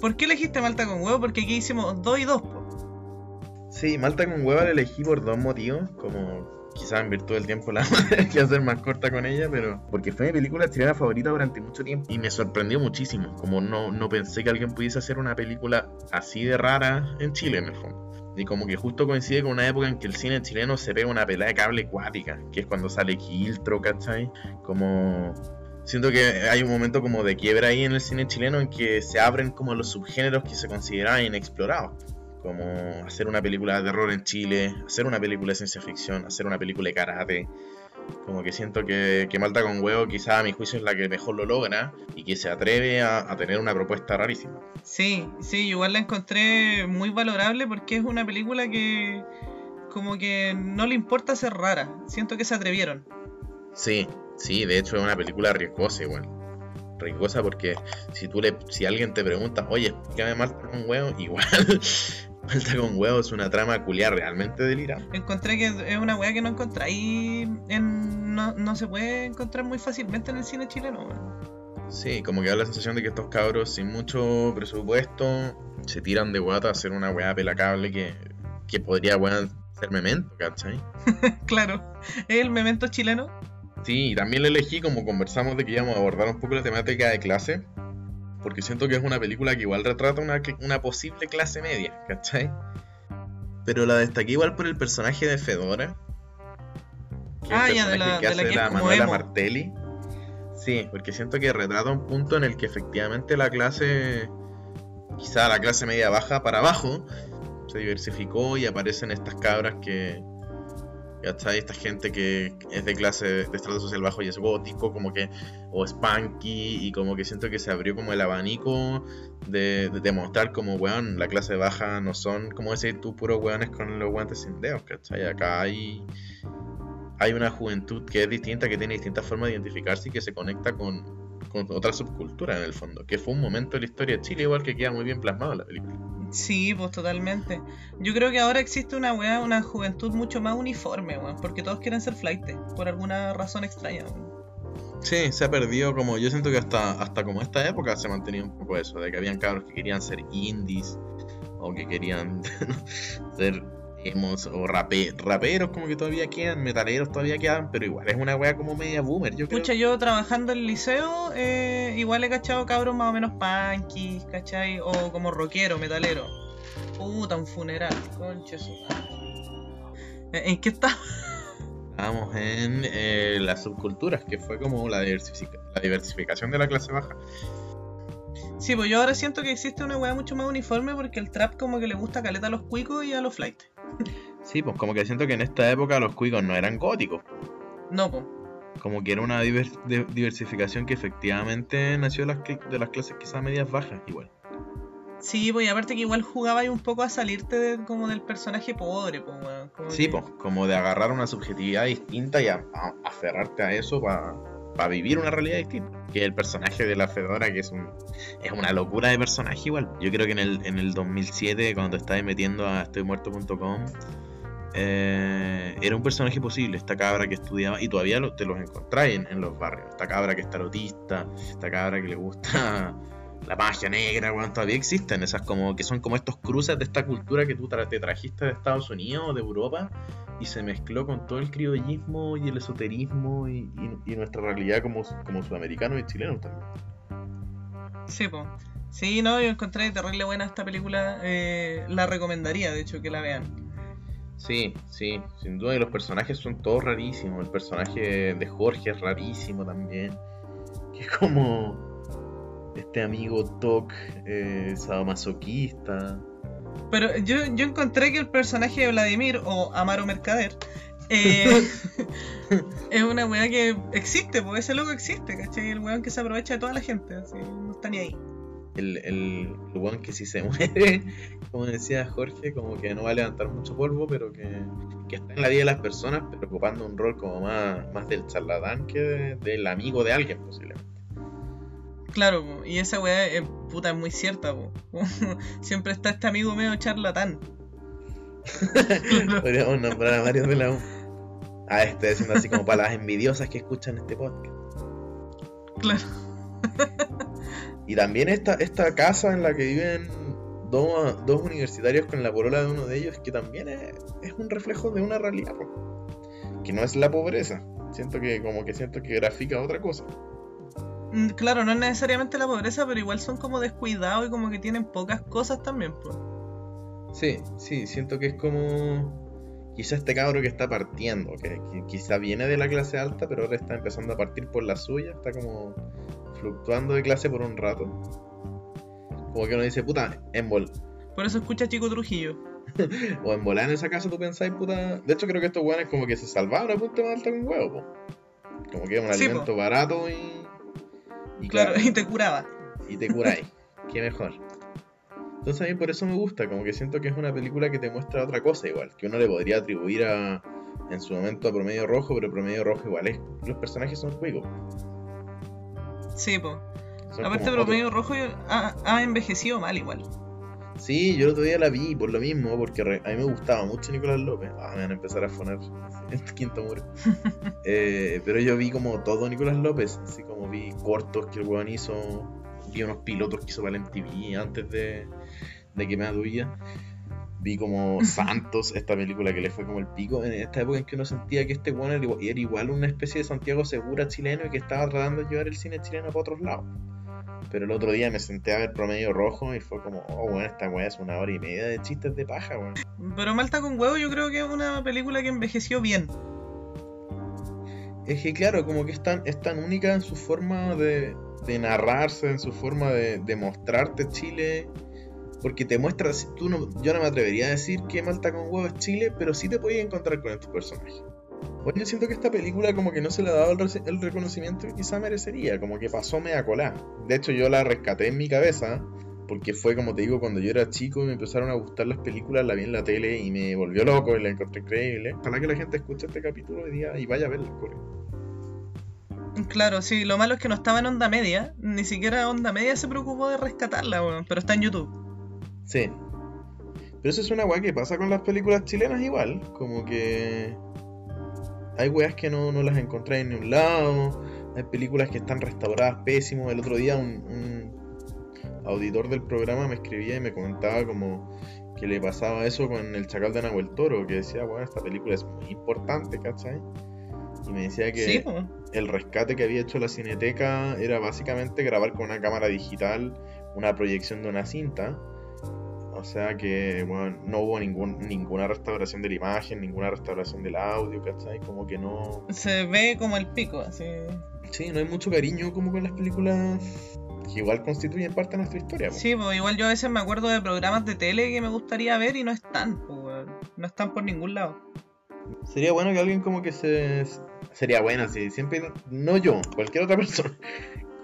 ¿Por qué elegiste Malta con huevo? Porque aquí hicimos dos y dos, po. Sí, Malta con hueva la elegí por dos motivos, como quizás en virtud del tiempo la que hacer más corta con ella, pero porque fue mi película chilena favorita durante mucho tiempo y me sorprendió muchísimo, como no, no pensé que alguien pudiese hacer una película así de rara en Chile en el fondo. Y como que justo coincide con una época en que el cine chileno se pega una pelea de cable acuática, que es cuando sale Quiltro, ¿cachai? Como Siento que hay un momento como de quiebra ahí en el cine chileno en que se abren como los subgéneros que se consideraban inexplorados. Como hacer una película de terror en Chile, hacer una película de ciencia ficción, hacer una película de karate. Como que siento que, que Malta con Huevo quizá a mi juicio es la que mejor lo logra y que se atreve a, a tener una propuesta rarísima. Sí, sí, igual la encontré muy valorable porque es una película que como que no le importa ser rara. Siento que se atrevieron. Sí, sí, de hecho es una película riesgosa igual. Riesgosa porque si tú le, si alguien te pregunta, oye, explícame Malta con huevo, igual Malta con huevo es una trama culiar realmente delirante. Encontré que es una weá que no encontráis en. No, no se puede encontrar muy fácilmente en el cine chileno, weón. Sí, como que da la sensación de que estos cabros sin mucho presupuesto se tiran de guata a hacer una weá pelacable que, que podría weón ser memento, ¿cachai? claro, es el memento chileno. Sí, y también la elegí como conversamos de que íbamos a abordar un poco la temática de clase, porque siento que es una película que igual retrata una, una posible clase media, ¿cachai? Pero la destaqué igual por el personaje de Fedora. que Ah, el ya, de la- que de la hace que es como Manuela emo. Martelli. Sí, porque siento que retrata un punto en el que efectivamente la clase, quizá la clase media baja para abajo, se diversificó y aparecen estas cabras que, ¿cachai? Esta gente que es de clase de estrato social bajo y es gótico, como que, o es punky, y como que siento que se abrió como el abanico de, de demostrar como, weón, la clase baja no son como ese tú puros weones con los guantes sin dedos, ¿cachai? Acá hay, hay una juventud que es distinta, que tiene distintas formas de identificarse y que se conecta con, con otra subcultura en el fondo, que fue un momento de la historia de Chile igual que queda muy bien plasmado en la película. Sí, pues totalmente. Yo creo que ahora existe una weá, una juventud mucho más uniforme, weón. Porque todos quieren ser flight, por alguna razón extraña, weón. Sí, se ha perdido como, yo siento que hasta, hasta como esta época se ha mantenido un poco eso, de que habían cabros que querían ser indies, o que querían ser emos, o rape- raperos como que todavía quedan, metaleros todavía quedan, pero igual es una wea como media boomer, yo creo. Pucha, yo trabajando en el liceo, eh, igual he cachado cabros más o menos punky, ¿cachai? O como rockero, metalero. Puta, un funeral, conche ¿En qué está? Estábamos en eh, las subculturas, que fue como la, diversifica- la diversificación de la clase baja. Sí, pues yo ahora siento que existe una weá mucho más uniforme porque el trap como que le gusta caleta a los cuicos y a los flight. Sí, pues como que siento que en esta época los cuicos no eran góticos, No, pues. como que era una diver- diversificación que efectivamente nació de las, cl- de las clases quizás medias bajas, igual. Sí, pues y aparte que igual jugaba ahí un poco a salirte de- como del personaje pobre, pues weón. Como Sí, que- pues, como de agarrar una subjetividad distinta y a- a- aferrarte a eso para para vivir una realidad distinta. Que el personaje de la Fedora, que es un es una locura de personaje igual. Yo creo que en el, en el 2007, cuando estaba metiendo a estoymuerto.com, eh, era un personaje posible. Esta cabra que estudiaba, y todavía te los encontráis en, los barrios. Esta cabra que es tarotista, esta cabra que le gusta la magia negra, weón, todavía existen esas como que son como estos cruces de esta cultura que tú te trajiste de Estados Unidos o de Europa y se mezcló con todo el criollismo y el esoterismo y, y- y nuestra realidad como, como sudamericanos y chilenos también. Sí, po. Sí, no, yo encontré terrible buena esta película. eh, la recomendaría, de hecho, que la vean. Sí, sí, sin duda y los personajes son todos rarísimos. El personaje de Jorge es rarísimo también. Que es como este amigo Tok eh, sadomasoquista. Pero yo, yo encontré que el personaje de Vladimir, o Amaro Mercader, eh, es una weá que existe, porque ese loco existe, ¿cachai? El weón que se aprovecha de toda la gente, así, no está ni ahí. El, el, el weón que si se muere, como decía Jorge, como que no va a levantar mucho polvo, pero que, que está en la vida de las personas, pero ocupando un rol como más, más del charlatán que de- del amigo de alguien, posiblemente. Claro, po, y esa weá es, puta, es muy cierta, po. Siempre está este amigo medio charlatán. Podríamos nombrar a varios de la U. Ah, estoy diciendo así como para las envidiosas que escuchan este podcast. Claro. Y también esta, esta casa en la que viven dos, dos universitarios con la polola de uno de ellos, que también es, es un reflejo de una realidad, po. que no es la pobreza. Siento que como que siento que grafica otra cosa. Mm, Claro, no es necesariamente la pobreza, pero igual son como descuidados y como que tienen pocas cosas también, pues. Sí, sí, siento que es como quizá este cabro que está partiendo, que, que quizá viene de la clase alta, pero ahora está empezando a partir por la suya, está como fluctuando de clase por un rato. Como que uno dice, puta, en vol Por eso escucha Chico Trujillo. o en volar en esa casa tú pensáis, puta. De hecho, creo que estos weones como que se salvaron a punto de alta con huevo, po. Como que es un Sí, alimento barato y. Y Claro, y te curaba. y te curáis. Qué mejor. Entonces a mí por eso me gusta, como que siento que es una película que te muestra otra cosa igual, que uno le podría atribuir a en su momento a Promedio Rojo, pero Promedio Rojo igual es, los personajes son juegos. Sí, pues. Son Aparte, Promedio Rojo ha, ha envejecido mal igual. Sí, yo el otro día la vi por lo mismo, porque re- a mí me gustaba mucho Nicolás López. Ah, me van a empezar a fonar este quinto muro. Eh, pero yo vi como todo Nicolás López, así como vi cortos que el weón hizo, vi unos pilotos que hizo para el MTV antes de, de que me aduía. Vi como Santos, esta película que le fue como el pico, en esta época en que uno sentía que este weón era igual una especie de Santiago Segura chileno y que estaba tratando de llevar el cine chileno para otros lados. Pero el otro día me senté a ver Promedio Rojo y fue como, oh, bueno, esta weá es una hora y media de chistes de paja, weón. Pero Malta con huevo yo creo que es una película que envejeció bien. Es que claro, como que es tan, es tan única en su forma de, de narrarse, en su forma de, de mostrarte Chile. Porque te muestra, tú no, yo no me atrevería a decir que Malta con huevo es Chile, pero sí te puedes encontrar con estos personajes. Bueno, yo siento que esta película como que no se le ha dado el, reconocimiento que quizá merecería, como que pasó media colá. De hecho yo la rescaté en mi cabeza, porque fue como te digo, cuando yo era chico y me empezaron a gustar las películas, la vi en la tele y me volvió loco y la encontré increíble. Ojalá que la gente escuche este capítulo hoy día y vaya a verla, corre. Claro, sí, lo malo es que no estaba en onda media. Ni siquiera onda media se preocupó de rescatarla, weón. Pero está en YouTube. Sí. Pero eso es una weá que pasa con las películas chilenas igual. Como que hay weas que no, no las encontré en ningún lado. Hay películas que están restauradas pésimo. El otro día un, un auditor del programa me escribía y me comentaba como que le pasaba eso con el Chacal de Nahuel Toro. Que decía, bueno, esta película es muy importante, ¿cachai? Y me decía que Sí, el rescate que había hecho la Cineteca era básicamente grabar con una cámara digital una proyección de una cinta. O sea que, bueno, no hubo ningún, ninguna restauración de la imagen, ninguna restauración del audio, ¿cachai? Como que no... Se ve como el pico, así. Sí, no hay mucho cariño como con las películas que igual constituyen parte de nuestra historia. po. Sí, pues igual yo a veces me acuerdo de programas de tele que me gustaría ver y no están, pues. No están por ningún lado. Sería bueno que alguien como que se... Sería bueno, sí, siempre... No yo, cualquier otra persona.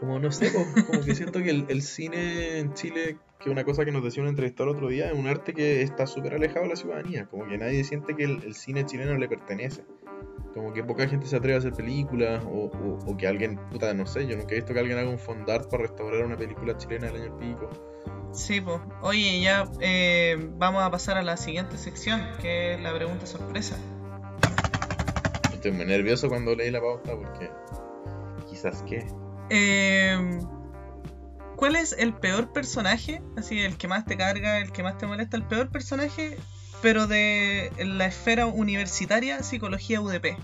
Como no sé, como que siento que el, el cine en Chile, que una cosa que nos decía un entrevistador otro día, es un arte que está súper alejado de la ciudadanía. Como que nadie siente que el, el cine chileno le pertenece. Como que poca gente se atreve a hacer películas o, o- o que alguien, puta, no sé, yo nunca he visto que alguien haga un fondart para restaurar una película chilena del año pico. Sí, pues. Oye, ya eh, vamos a pasar a la siguiente sección, que es la pregunta sorpresa. Estoy muy nervioso cuando leí la pauta porque quizás qué. Eh, ¿Cuál es el peor personaje? Así, el que más te carga, el que más te molesta, el peor personaje, pero de la esfera universitaria, psicología UDP.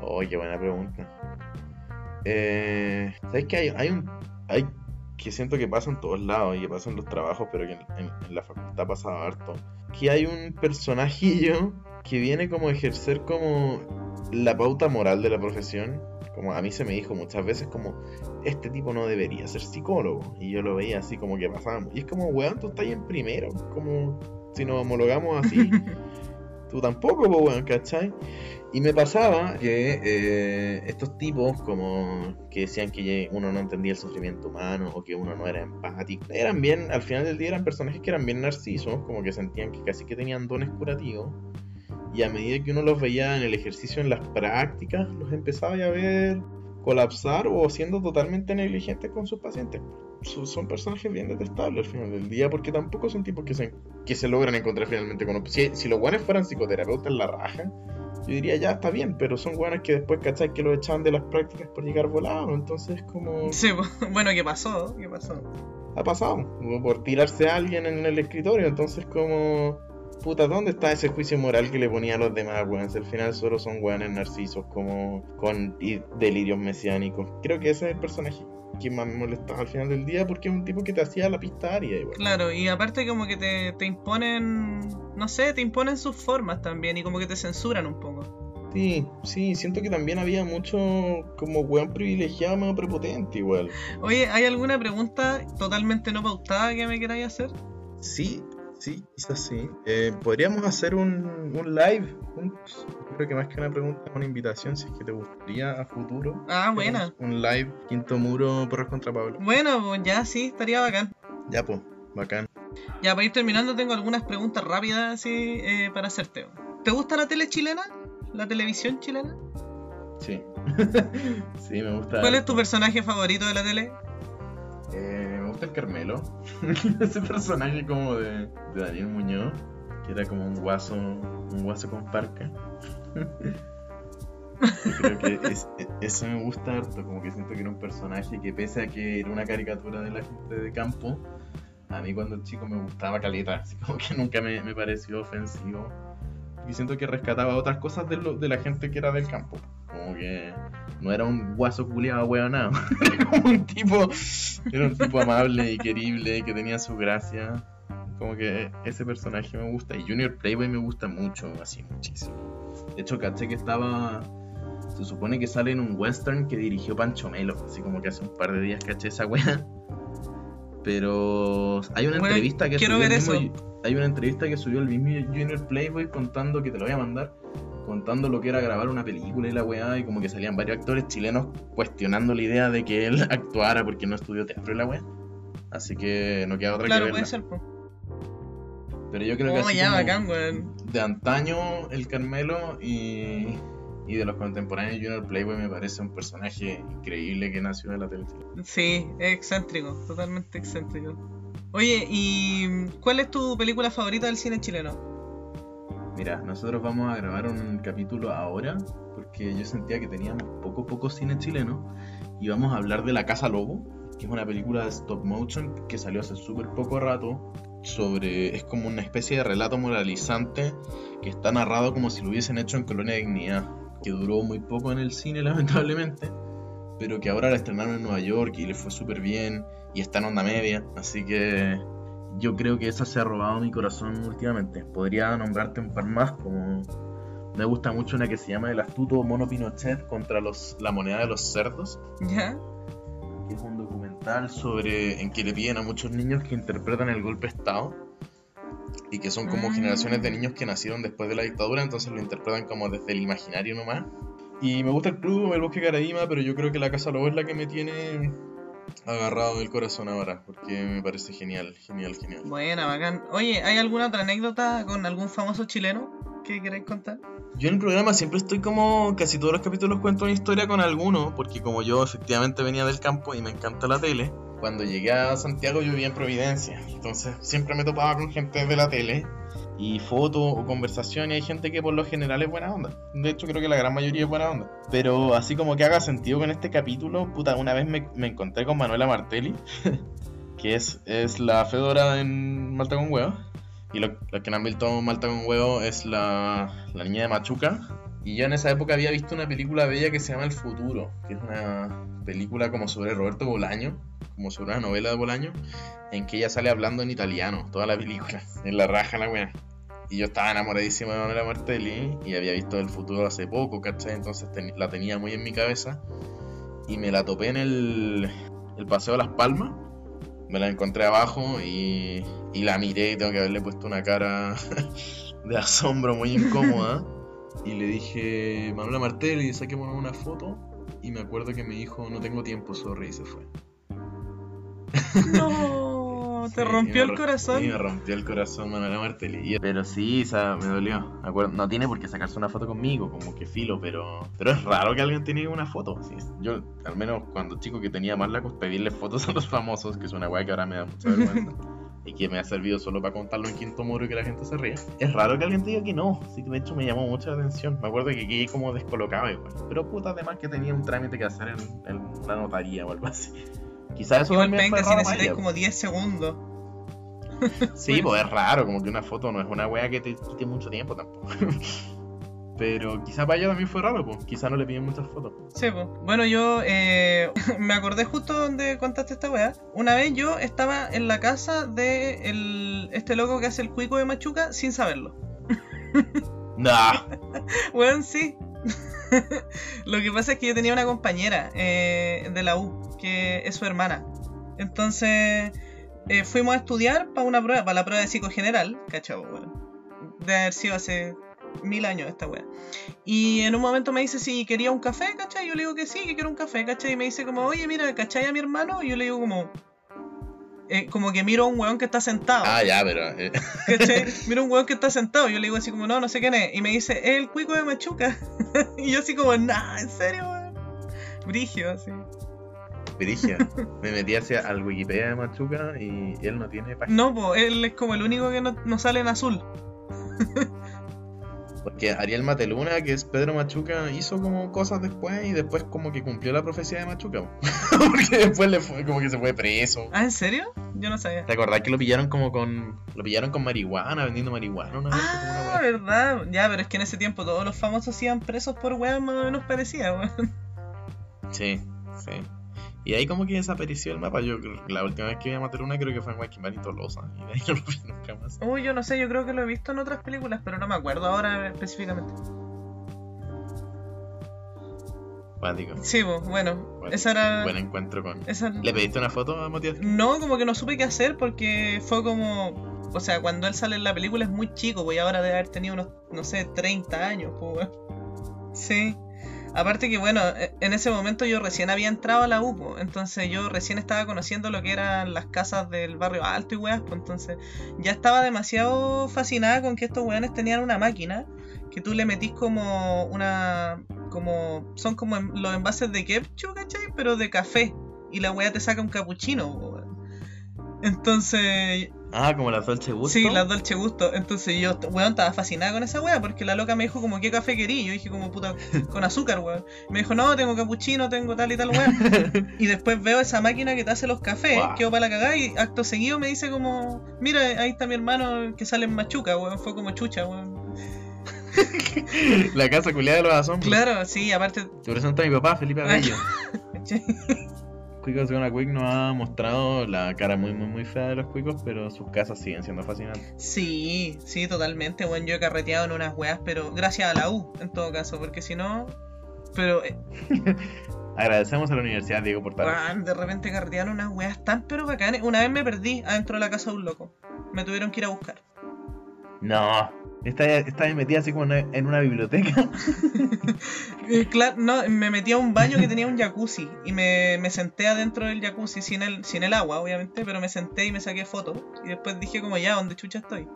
Oh, qué buena pregunta. Eh, ¿Sabes que hay, hay un. Hay que siento que pasa en todos lados y que pasa en los trabajos, pero que en la facultad pasa harto. Que hay un personajillo que viene como a ejercer como la pauta moral de la profesión. Como a mí se me dijo muchas veces como, este tipo no debería ser psicólogo. Y yo lo veía así como que pasábamos. Y es como, weón, tú estás en primero. Como si nos homologamos así. tú tampoco, pues, weón, ¿cachai? Y me pasaba que eh, estos tipos, como que decían que uno no entendía el sufrimiento humano o que uno no era empático, eran bien, al final del día eran personajes que eran bien narcisos, como que sentían que casi que tenían dones curativos. Y a medida que uno los veía en el ejercicio, en las prácticas, los empezaba a ver colapsar o siendo totalmente negligentes con sus pacientes. Son, son personajes bien detestables al final del día porque tampoco son tipos que se, que se logran encontrar finalmente con... Si, si los guanes fueran psicoterapeutas en la raja, yo diría ya está bien, pero son buenas que después, ¿cachai? Que lo echaban de las prácticas por llegar volado, entonces como... Sí, bueno, ¿qué pasó? ¿Qué pasó? Ha pasado, por tirarse a alguien en el escritorio, entonces como... Puta, ¿dónde está ese juicio moral que le ponía a los demás, weón? Si al final solo son weones narcisos, como con delirios mesiánicos. Creo que ese es el personaje que más me molestaba al final del día porque es un tipo que te hacía la pista aria, igual. Claro, y aparte como que te, te imponen, no sé, te imponen sus formas también y como que te censuran un poco. Sí, sí, siento que también había mucho como weón privilegiado, medio prepotente igual. Oye, ¿hay alguna pregunta totalmente no pautada que me queráis hacer? Sí, sí, quizás sí. Eh, podríamos hacer un, un live juntos. Creo que más que una pregunta, una invitación, si es que te gustaría a futuro. Ah, buena. Un live, quinto muro, porras contra Pablo. Bueno, pues ya sí, estaría bacán. Ya, pues, bacán. Ya, para ir terminando, tengo algunas preguntas rápidas así eh, para hacerte. ¿Te gusta la tele chilena? ¿La televisión chilena? Sí. sí, me gusta. ¿Cuál es tu personaje favorito de la tele? Eh, gusta el Carmelo. Ese personaje como de, de Daniel Muñoz, que era como un guaso, un guaso con parca. Yo creo que es- e- eso me gusta harto, como que siento que era un personaje que pese a que era una caricatura de la gente de campo, a mí cuando chico me gustaba caleta, así como que nunca me, me pareció ofensivo. Y siento que rescataba otras cosas de, lo- de la gente que era del campo. Como que no era un guaso culiado hueonado. Era como un tipo. Era un tipo amable y querible que tenía su gracia. Como que ese personaje me gusta. Y Junior Playboy me gusta mucho, así muchísimo. De hecho, caché que estaba. Se supone que sale en un western que dirigió Pancho Melo. Así como que hace un par de días caché esa wea. Pero hay una Bueno, entrevista que quiero subió el ver mismo- eso. Hay una entrevista que subió el mismo Junior Playboy contando que te lo voy a mandar. Contando lo que era grabar una película y la weá. Y como que salían varios actores chilenos cuestionando la idea de que él actuara porque no estudió teatro y la weá. Así que no queda otra Claro, que puede verla. ser, pues. Pero yo creo que Oh, así ya, como bacán, weón. de antaño el Carmelo y, y de los contemporáneos Junior Playboy me parece un personaje increíble que nació de la televisión. Sí, es excéntrico, totalmente excéntrico. Oye, ¿y cuál es tu película favorita del cine chileno? Mira, nosotros vamos a grabar un capítulo ahora porque yo sentía que teníamos poco poco cine chileno y vamos a hablar de La Casa Lobo, que es una película de stop motion que salió hace súper poco rato sobre es como una especie de relato moralizante que está narrado como si lo hubiesen hecho en Colonia Dignidad, que duró muy poco en el cine lamentablemente, pero que ahora la estrenaron en Nueva York y le fue súper bien y está en onda media, así que yo creo que esa se ha robado mi corazón últimamente. Podría nombrarte un par más, como me gusta mucho una que se llama El astuto mono Pinochet contra los, la moneda de los cerdos, ¿Ya? que es un documental sobre en que le piden a muchos niños que interpretan el golpe de Estado y que son como Mm. generaciones de niños que nacieron después de la dictadura, entonces lo interpretan como desde el imaginario nomás. Y me gusta el club, el bosque Caraíma, pero yo creo que la Casa Lobo es la que me tiene agarrado del corazón ahora, porque me parece genial, genial, genial. Buena, bacán. Oye, ¿hay alguna otra anécdota con algún famoso chileno? ¿Qué queréis contar? Yo en el programa siempre estoy como, casi todos los capítulos cuento una historia con alguno, porque como yo efectivamente venía del campo y me encanta la tele, cuando llegué a Santiago yo vivía en Providencia, entonces siempre me topaba con gente de la tele y fotos o conversación y hay gente que por lo general es buena onda. De hecho creo que la gran mayoría es buena onda. Pero así como que haga sentido con este capítulo, puta, una vez me, me encontré con Manuela Martelli, que es, es la Fedora en Malta con huevo. Y lo, lo que no han visto Malta con huevo es la, la niña de Machuca. Y yo en esa época había visto una película bella que se llama El Futuro, que es una película como sobre Roberto Bolaño, como sobre una novela de Bolaño, en que ella sale hablando en italiano, toda la película, en la raja la wea. Y yo estaba enamoradísimo de Manuela Martelli y había visto El Futuro hace poco, ¿cachai? Entonces la tenía muy en mi cabeza y me la topé en el, Paseo de las Palmas. Me la encontré abajo y, y la miré y tengo que haberle puesto una cara de asombro muy incómoda. Y le dije, Manuela Martelli, saquémonos una foto. Y me acuerdo que me dijo, no tengo tiempo, sorry, y se fue. No, te Sí, rompió el corazón. Sí, me rompió el corazón Manuela Martelli. Pero sí, o sea, me dolió. Acuerdo- no tiene por qué sacarse una foto conmigo, como que filo, pero pero es raro que alguien tenga una foto. sí. Yo, al menos cuando chico que tenía más la costumbre pedirle fotos a los famosos, que es una weá que ahora me da mucha vergüenza. y que me ha servido solo para contarlo en quinto muro y que la gente se ría. Es raro que alguien te diga que no, así que de hecho me llamó mucha atención. Me acuerdo que quedé como descolocado igual. Pero puta, además que tenía un trámite que hacer en, en la notaría o algo así. Quizás eso Igual también fue si necesitáis como 10 segundos. Sí, pues es raro, como que una foto no es una wea que te quite mucho tiempo tampoco. Pero quizá para ella también fue raro, pues. Quizá no le piden muchas fotos. Sí, pues. Bueno, yo eh, me acordé justo donde contaste esta weá. Una vez yo estaba en la casa de el, este loco que hace el cuico de Machuca sin saberlo. Nah. Weón, sí. Lo que pasa es que yo tenía una compañera eh, de la U, que es su hermana. Entonces eh, fuimos a estudiar para una prueba, para la prueba de psicogeneral, cachavo, weón. De haber sido hace mil años esta weá. Y en un momento me dice si quería un café, ¿cachai? Yo le digo que sí, que quiero un café, ¿cachai? Y me dice como, oye, mira, ¿cachai a mi hermano? Y yo le digo como... eh, como que miro a un weón que está sentado. Ah, ya, pero. eh, ¿Cachai? Mira un weón que está sentado. Yo le digo así como, no, no sé quién es. Y me dice, es el cuico de Machuca. y yo así como, nah, ¿en serio, weón? Brigio, así. Brigia. Me metí hacia al Wikipedia de Machuca y él no tiene página. No, pues él es como el único que no, no sale en azul. Porque Ariel Mateluna, que es Pedro Machuca, hizo como cosas después y después como que cumplió la profecía de Machuca. po. Porque después le fue como que se fue preso. Ah, ¿en serio? Yo no sabía. ¿Te acordás que lo pillaron como con. Lo pillaron con marihuana, vendiendo marihuana una vez? Una Ah, verdad. Ya, pero es que en ese tiempo todos los famosos iban presos por weón más o menos parecía, weón. Sí, sí. Y ahí como que desapareció el mapa. Yo la última vez que vi a Mateluna creo que fue en Guayquimán y Tolosa. Y de ahí no lo vi nunca más. Uy, yo no sé, yo creo que lo he visto en otras películas, pero no me acuerdo ahora específicamente. Cuático. Sí, pues, bueno, Buen- esa era. Buen encuentro con. esa- ¿Le pediste una foto a Matías? No, como que no supe qué hacer porque fue como. O sea, cuando él sale en la película es muy chico, pues y ahora debe haber tenido unos, no sé, 30 años, pues. Sí. Aparte que bueno, e- en ese momento yo recién había entrado a la U, pues, entonces yo recién estaba conociendo lo que eran las casas del barrio alto y weas, entonces ya estaba demasiado fascinada con que estos weones tenían una máquina que tú le metís como una. como. son como los envases de ketchup, ¿cachai? Pero de café. Y la wea te saca un capuchino. Entonces, Ah, como la Dolce Gusto. sí, la Dolce Gusto. Entonces yo, weón, estaba fascinada con esa wea porque la loca me dijo como, ¿qué café querí? Yo dije como, puta, con azúcar, weón. Me dijo, no, tengo capuchino, tengo tal y tal, weón. y después veo esa máquina que te hace los cafés, Guau. quedo para la cagada y acto seguido me dice como, mira, ahí está mi hermano que sale en Machuca, weón. Fue como chucha, weón. la casa culiada de los asombros. Claro, sí, aparte... Te presento a mi papá, Felipe Abello. Cuicos Gonna Quick nos ha mostrado la cara muy, muy, muy fea de los cuicos, pero sus casas siguen siendo fascinantes. Sí, sí, totalmente, weón. Yo he carreteado en unas weas, pero gracias a la U, en todo caso, porque si no. Pero, eh, Agradecemos a la Universidad Diego Portales. weón, de repente carretearon unas weas tan pero bacanes. Una vez me perdí adentro de la casa de un loco. Me tuvieron que ir a buscar. No, está, está metida así como en una, en una biblioteca. Eh, claro, no, me metí a un baño que tenía un jacuzzi y me, me senté adentro del jacuzzi sin el, sin el agua, obviamente, pero me senté y me saqué fotos. Y después dije como ya, ¿dónde chucha estoy?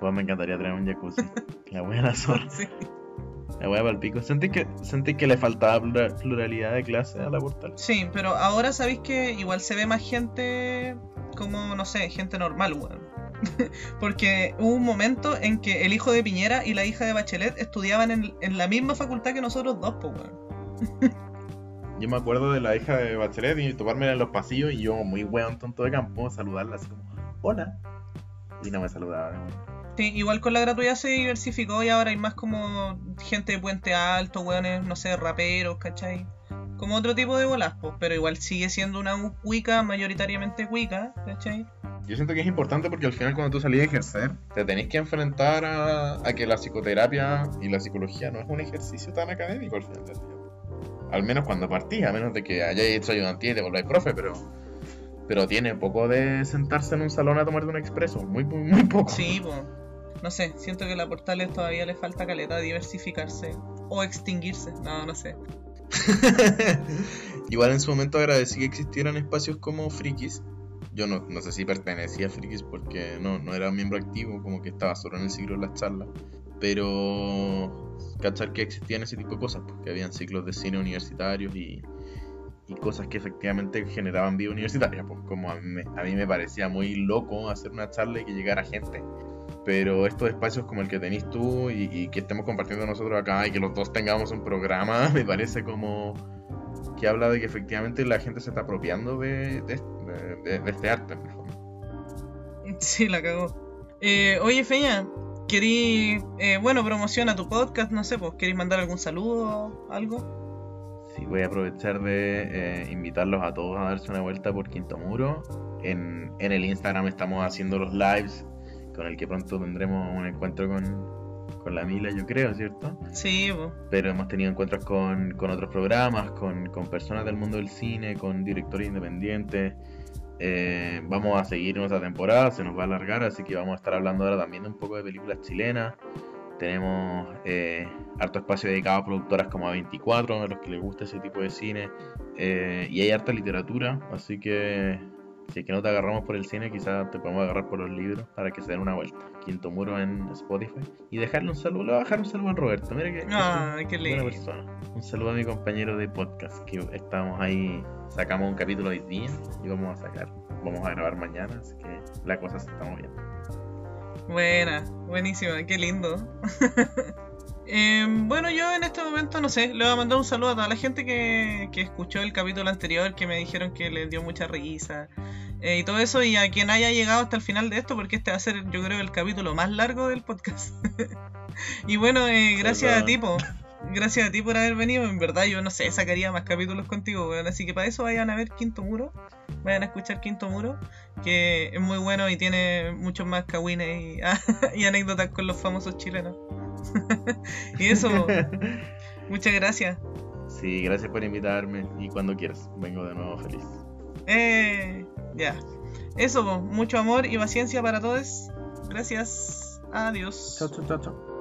Pues me encantaría tener un jacuzzi. La wea la zorra. Sí. La wea para el pico. Sentí que, sentí que le faltaba plura- pluralidad de clase a la portal. Sí, pero ahora sabéis que igual se ve más gente como, no sé, gente normal, weón. Porque hubo un momento en que el hijo de Piñera y la hija de Bachelet estudiaban en, en la misma facultad que nosotros dos, pues, weón. Yo me acuerdo de la hija de Bachelet y toparme en los pasillos y yo, muy weón tonto de campo, saludarla así como, hola. Y no me saludaba. Sí, igual con la gratuidad se diversificó y ahora hay más como gente de Puente Alto, weones, no sé, raperos, ¿cachai? Como otro tipo de bolas, pues, pero igual sigue siendo una cuica, mayoritariamente cuica, ¿cachai? Yo siento que es importante porque al final cuando tú salís a ejercer, te tenés que enfrentar a, a que la psicoterapia y la psicología no es un ejercicio tan académico al final del día. Al menos cuando partís, a menos de que hayáis hecho ayudantía y te volváis profe, pero, pero tiene poco de sentarse en un salón a tomarte un expreso, muy, muy, muy poco. Sí, pues. No sé, siento que a la Portales todavía le falta caleta diversificarse o extinguirse, no, no sé. Igual en su momento agradecí que existieran espacios como Frikis. Yo no, no sé si pertenecía a Frikis porque no, no era miembro activo, como que estaba solo en el ciclo de las charlas. Pero cachar que existían ese tipo de cosas, porque habían ciclos de cine universitarios y, y cosas que efectivamente generaban vida universitaria. Pues como a mí, a mí me parecía muy loco hacer una charla y que llegara gente. Pero estos espacios como el que tenés tú y, y que estemos compartiendo nosotros acá y que los dos tengamos un programa, me parece como que habla de que efectivamente la gente se está apropiando de, de, de- de este arte. Sí, la cagó. Eh, oye, Feña, ¿querí, eh, bueno, promociona tu podcast, no sé, pues, ¿queréis mandar algún saludo, algo? Sí, voy a aprovechar de eh, invitarlos a todos a darse una vuelta por Quinto Muro. En, en el Instagram estamos haciendo los lives, con el que pronto tendremos un encuentro con, con la Mila, yo creo, ¿cierto? Sí, pero hemos tenido encuentros con, con otros programas, con, con personas del mundo del cine, con directores independientes. Eh, vamos a seguir nuestra temporada, se nos va a alargar, así que vamos a estar hablando ahora también un poco de películas chilenas. Tenemos eh, harto espacio dedicado a productoras como A24, a los que les gusta ese tipo de cine. Eh, y hay harta literatura, así que si es que no te agarramos por el cine, quizás te podemos agarrar por los libros para que se den una vuelta. Quinto Muro en Spotify. Y dejarle un saludo, le voy a dejar un saludo a Roberto. Mira que es un- Ay, qué buena lindo. persona. Un saludo a mi compañero de podcast, que estamos ahí, sacamos un capítulo hoy día y vamos a sacar, vamos a grabar mañana, así que la cosa se está moviendo. Buena, buenísima, qué lindo. Em, bueno, yo en este momento, no sé, le voy a mandar un saludo a toda la gente que, que escuchó el capítulo anterior, que me dijeron que les dio mucha risa eh, y todo eso, y a quien haya llegado hasta el final de esto, porque este va a ser, yo creo, el capítulo más largo del podcast. y bueno, eh, gracias a ti, po. Gracias a ti por haber venido. En verdad, yo no sé, sacaría más capítulos contigo, weón. Así que para eso vayan a ver Quinto Muro. Vayan a escuchar Quinto Muro, que es muy bueno y tiene muchos más cagüines y, y anécdotas con los famosos chilenos. y eso, muchas gracias. Sí, gracias por invitarme y cuando quieras, vengo de nuevo feliz. Eh, ya. Eso, mucho amor y paciencia para todos. Gracias. Adiós. Chao, chao, chao, chao.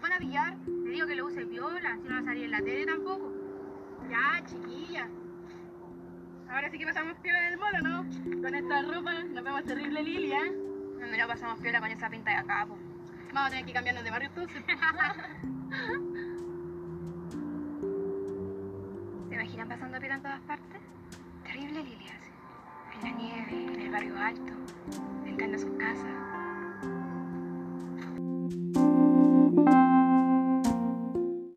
Van a pillar, te digo que lo use viola, si no va a salir en la tele tampoco. Ya, chiquilla. Ahora sí que pasamos piola en el molo, ¿no? Con esta ropa nos vemos terrible Lilia. ¿eh? No, no pasamos piola con esa pinta de acá, po. Vamos a tener que cambiarnos de barrio entonces. ¿Se imaginan pasando piola en todas partes? Terrible Lilia. En la nieve, en el barrio alto, entrando a sus casas.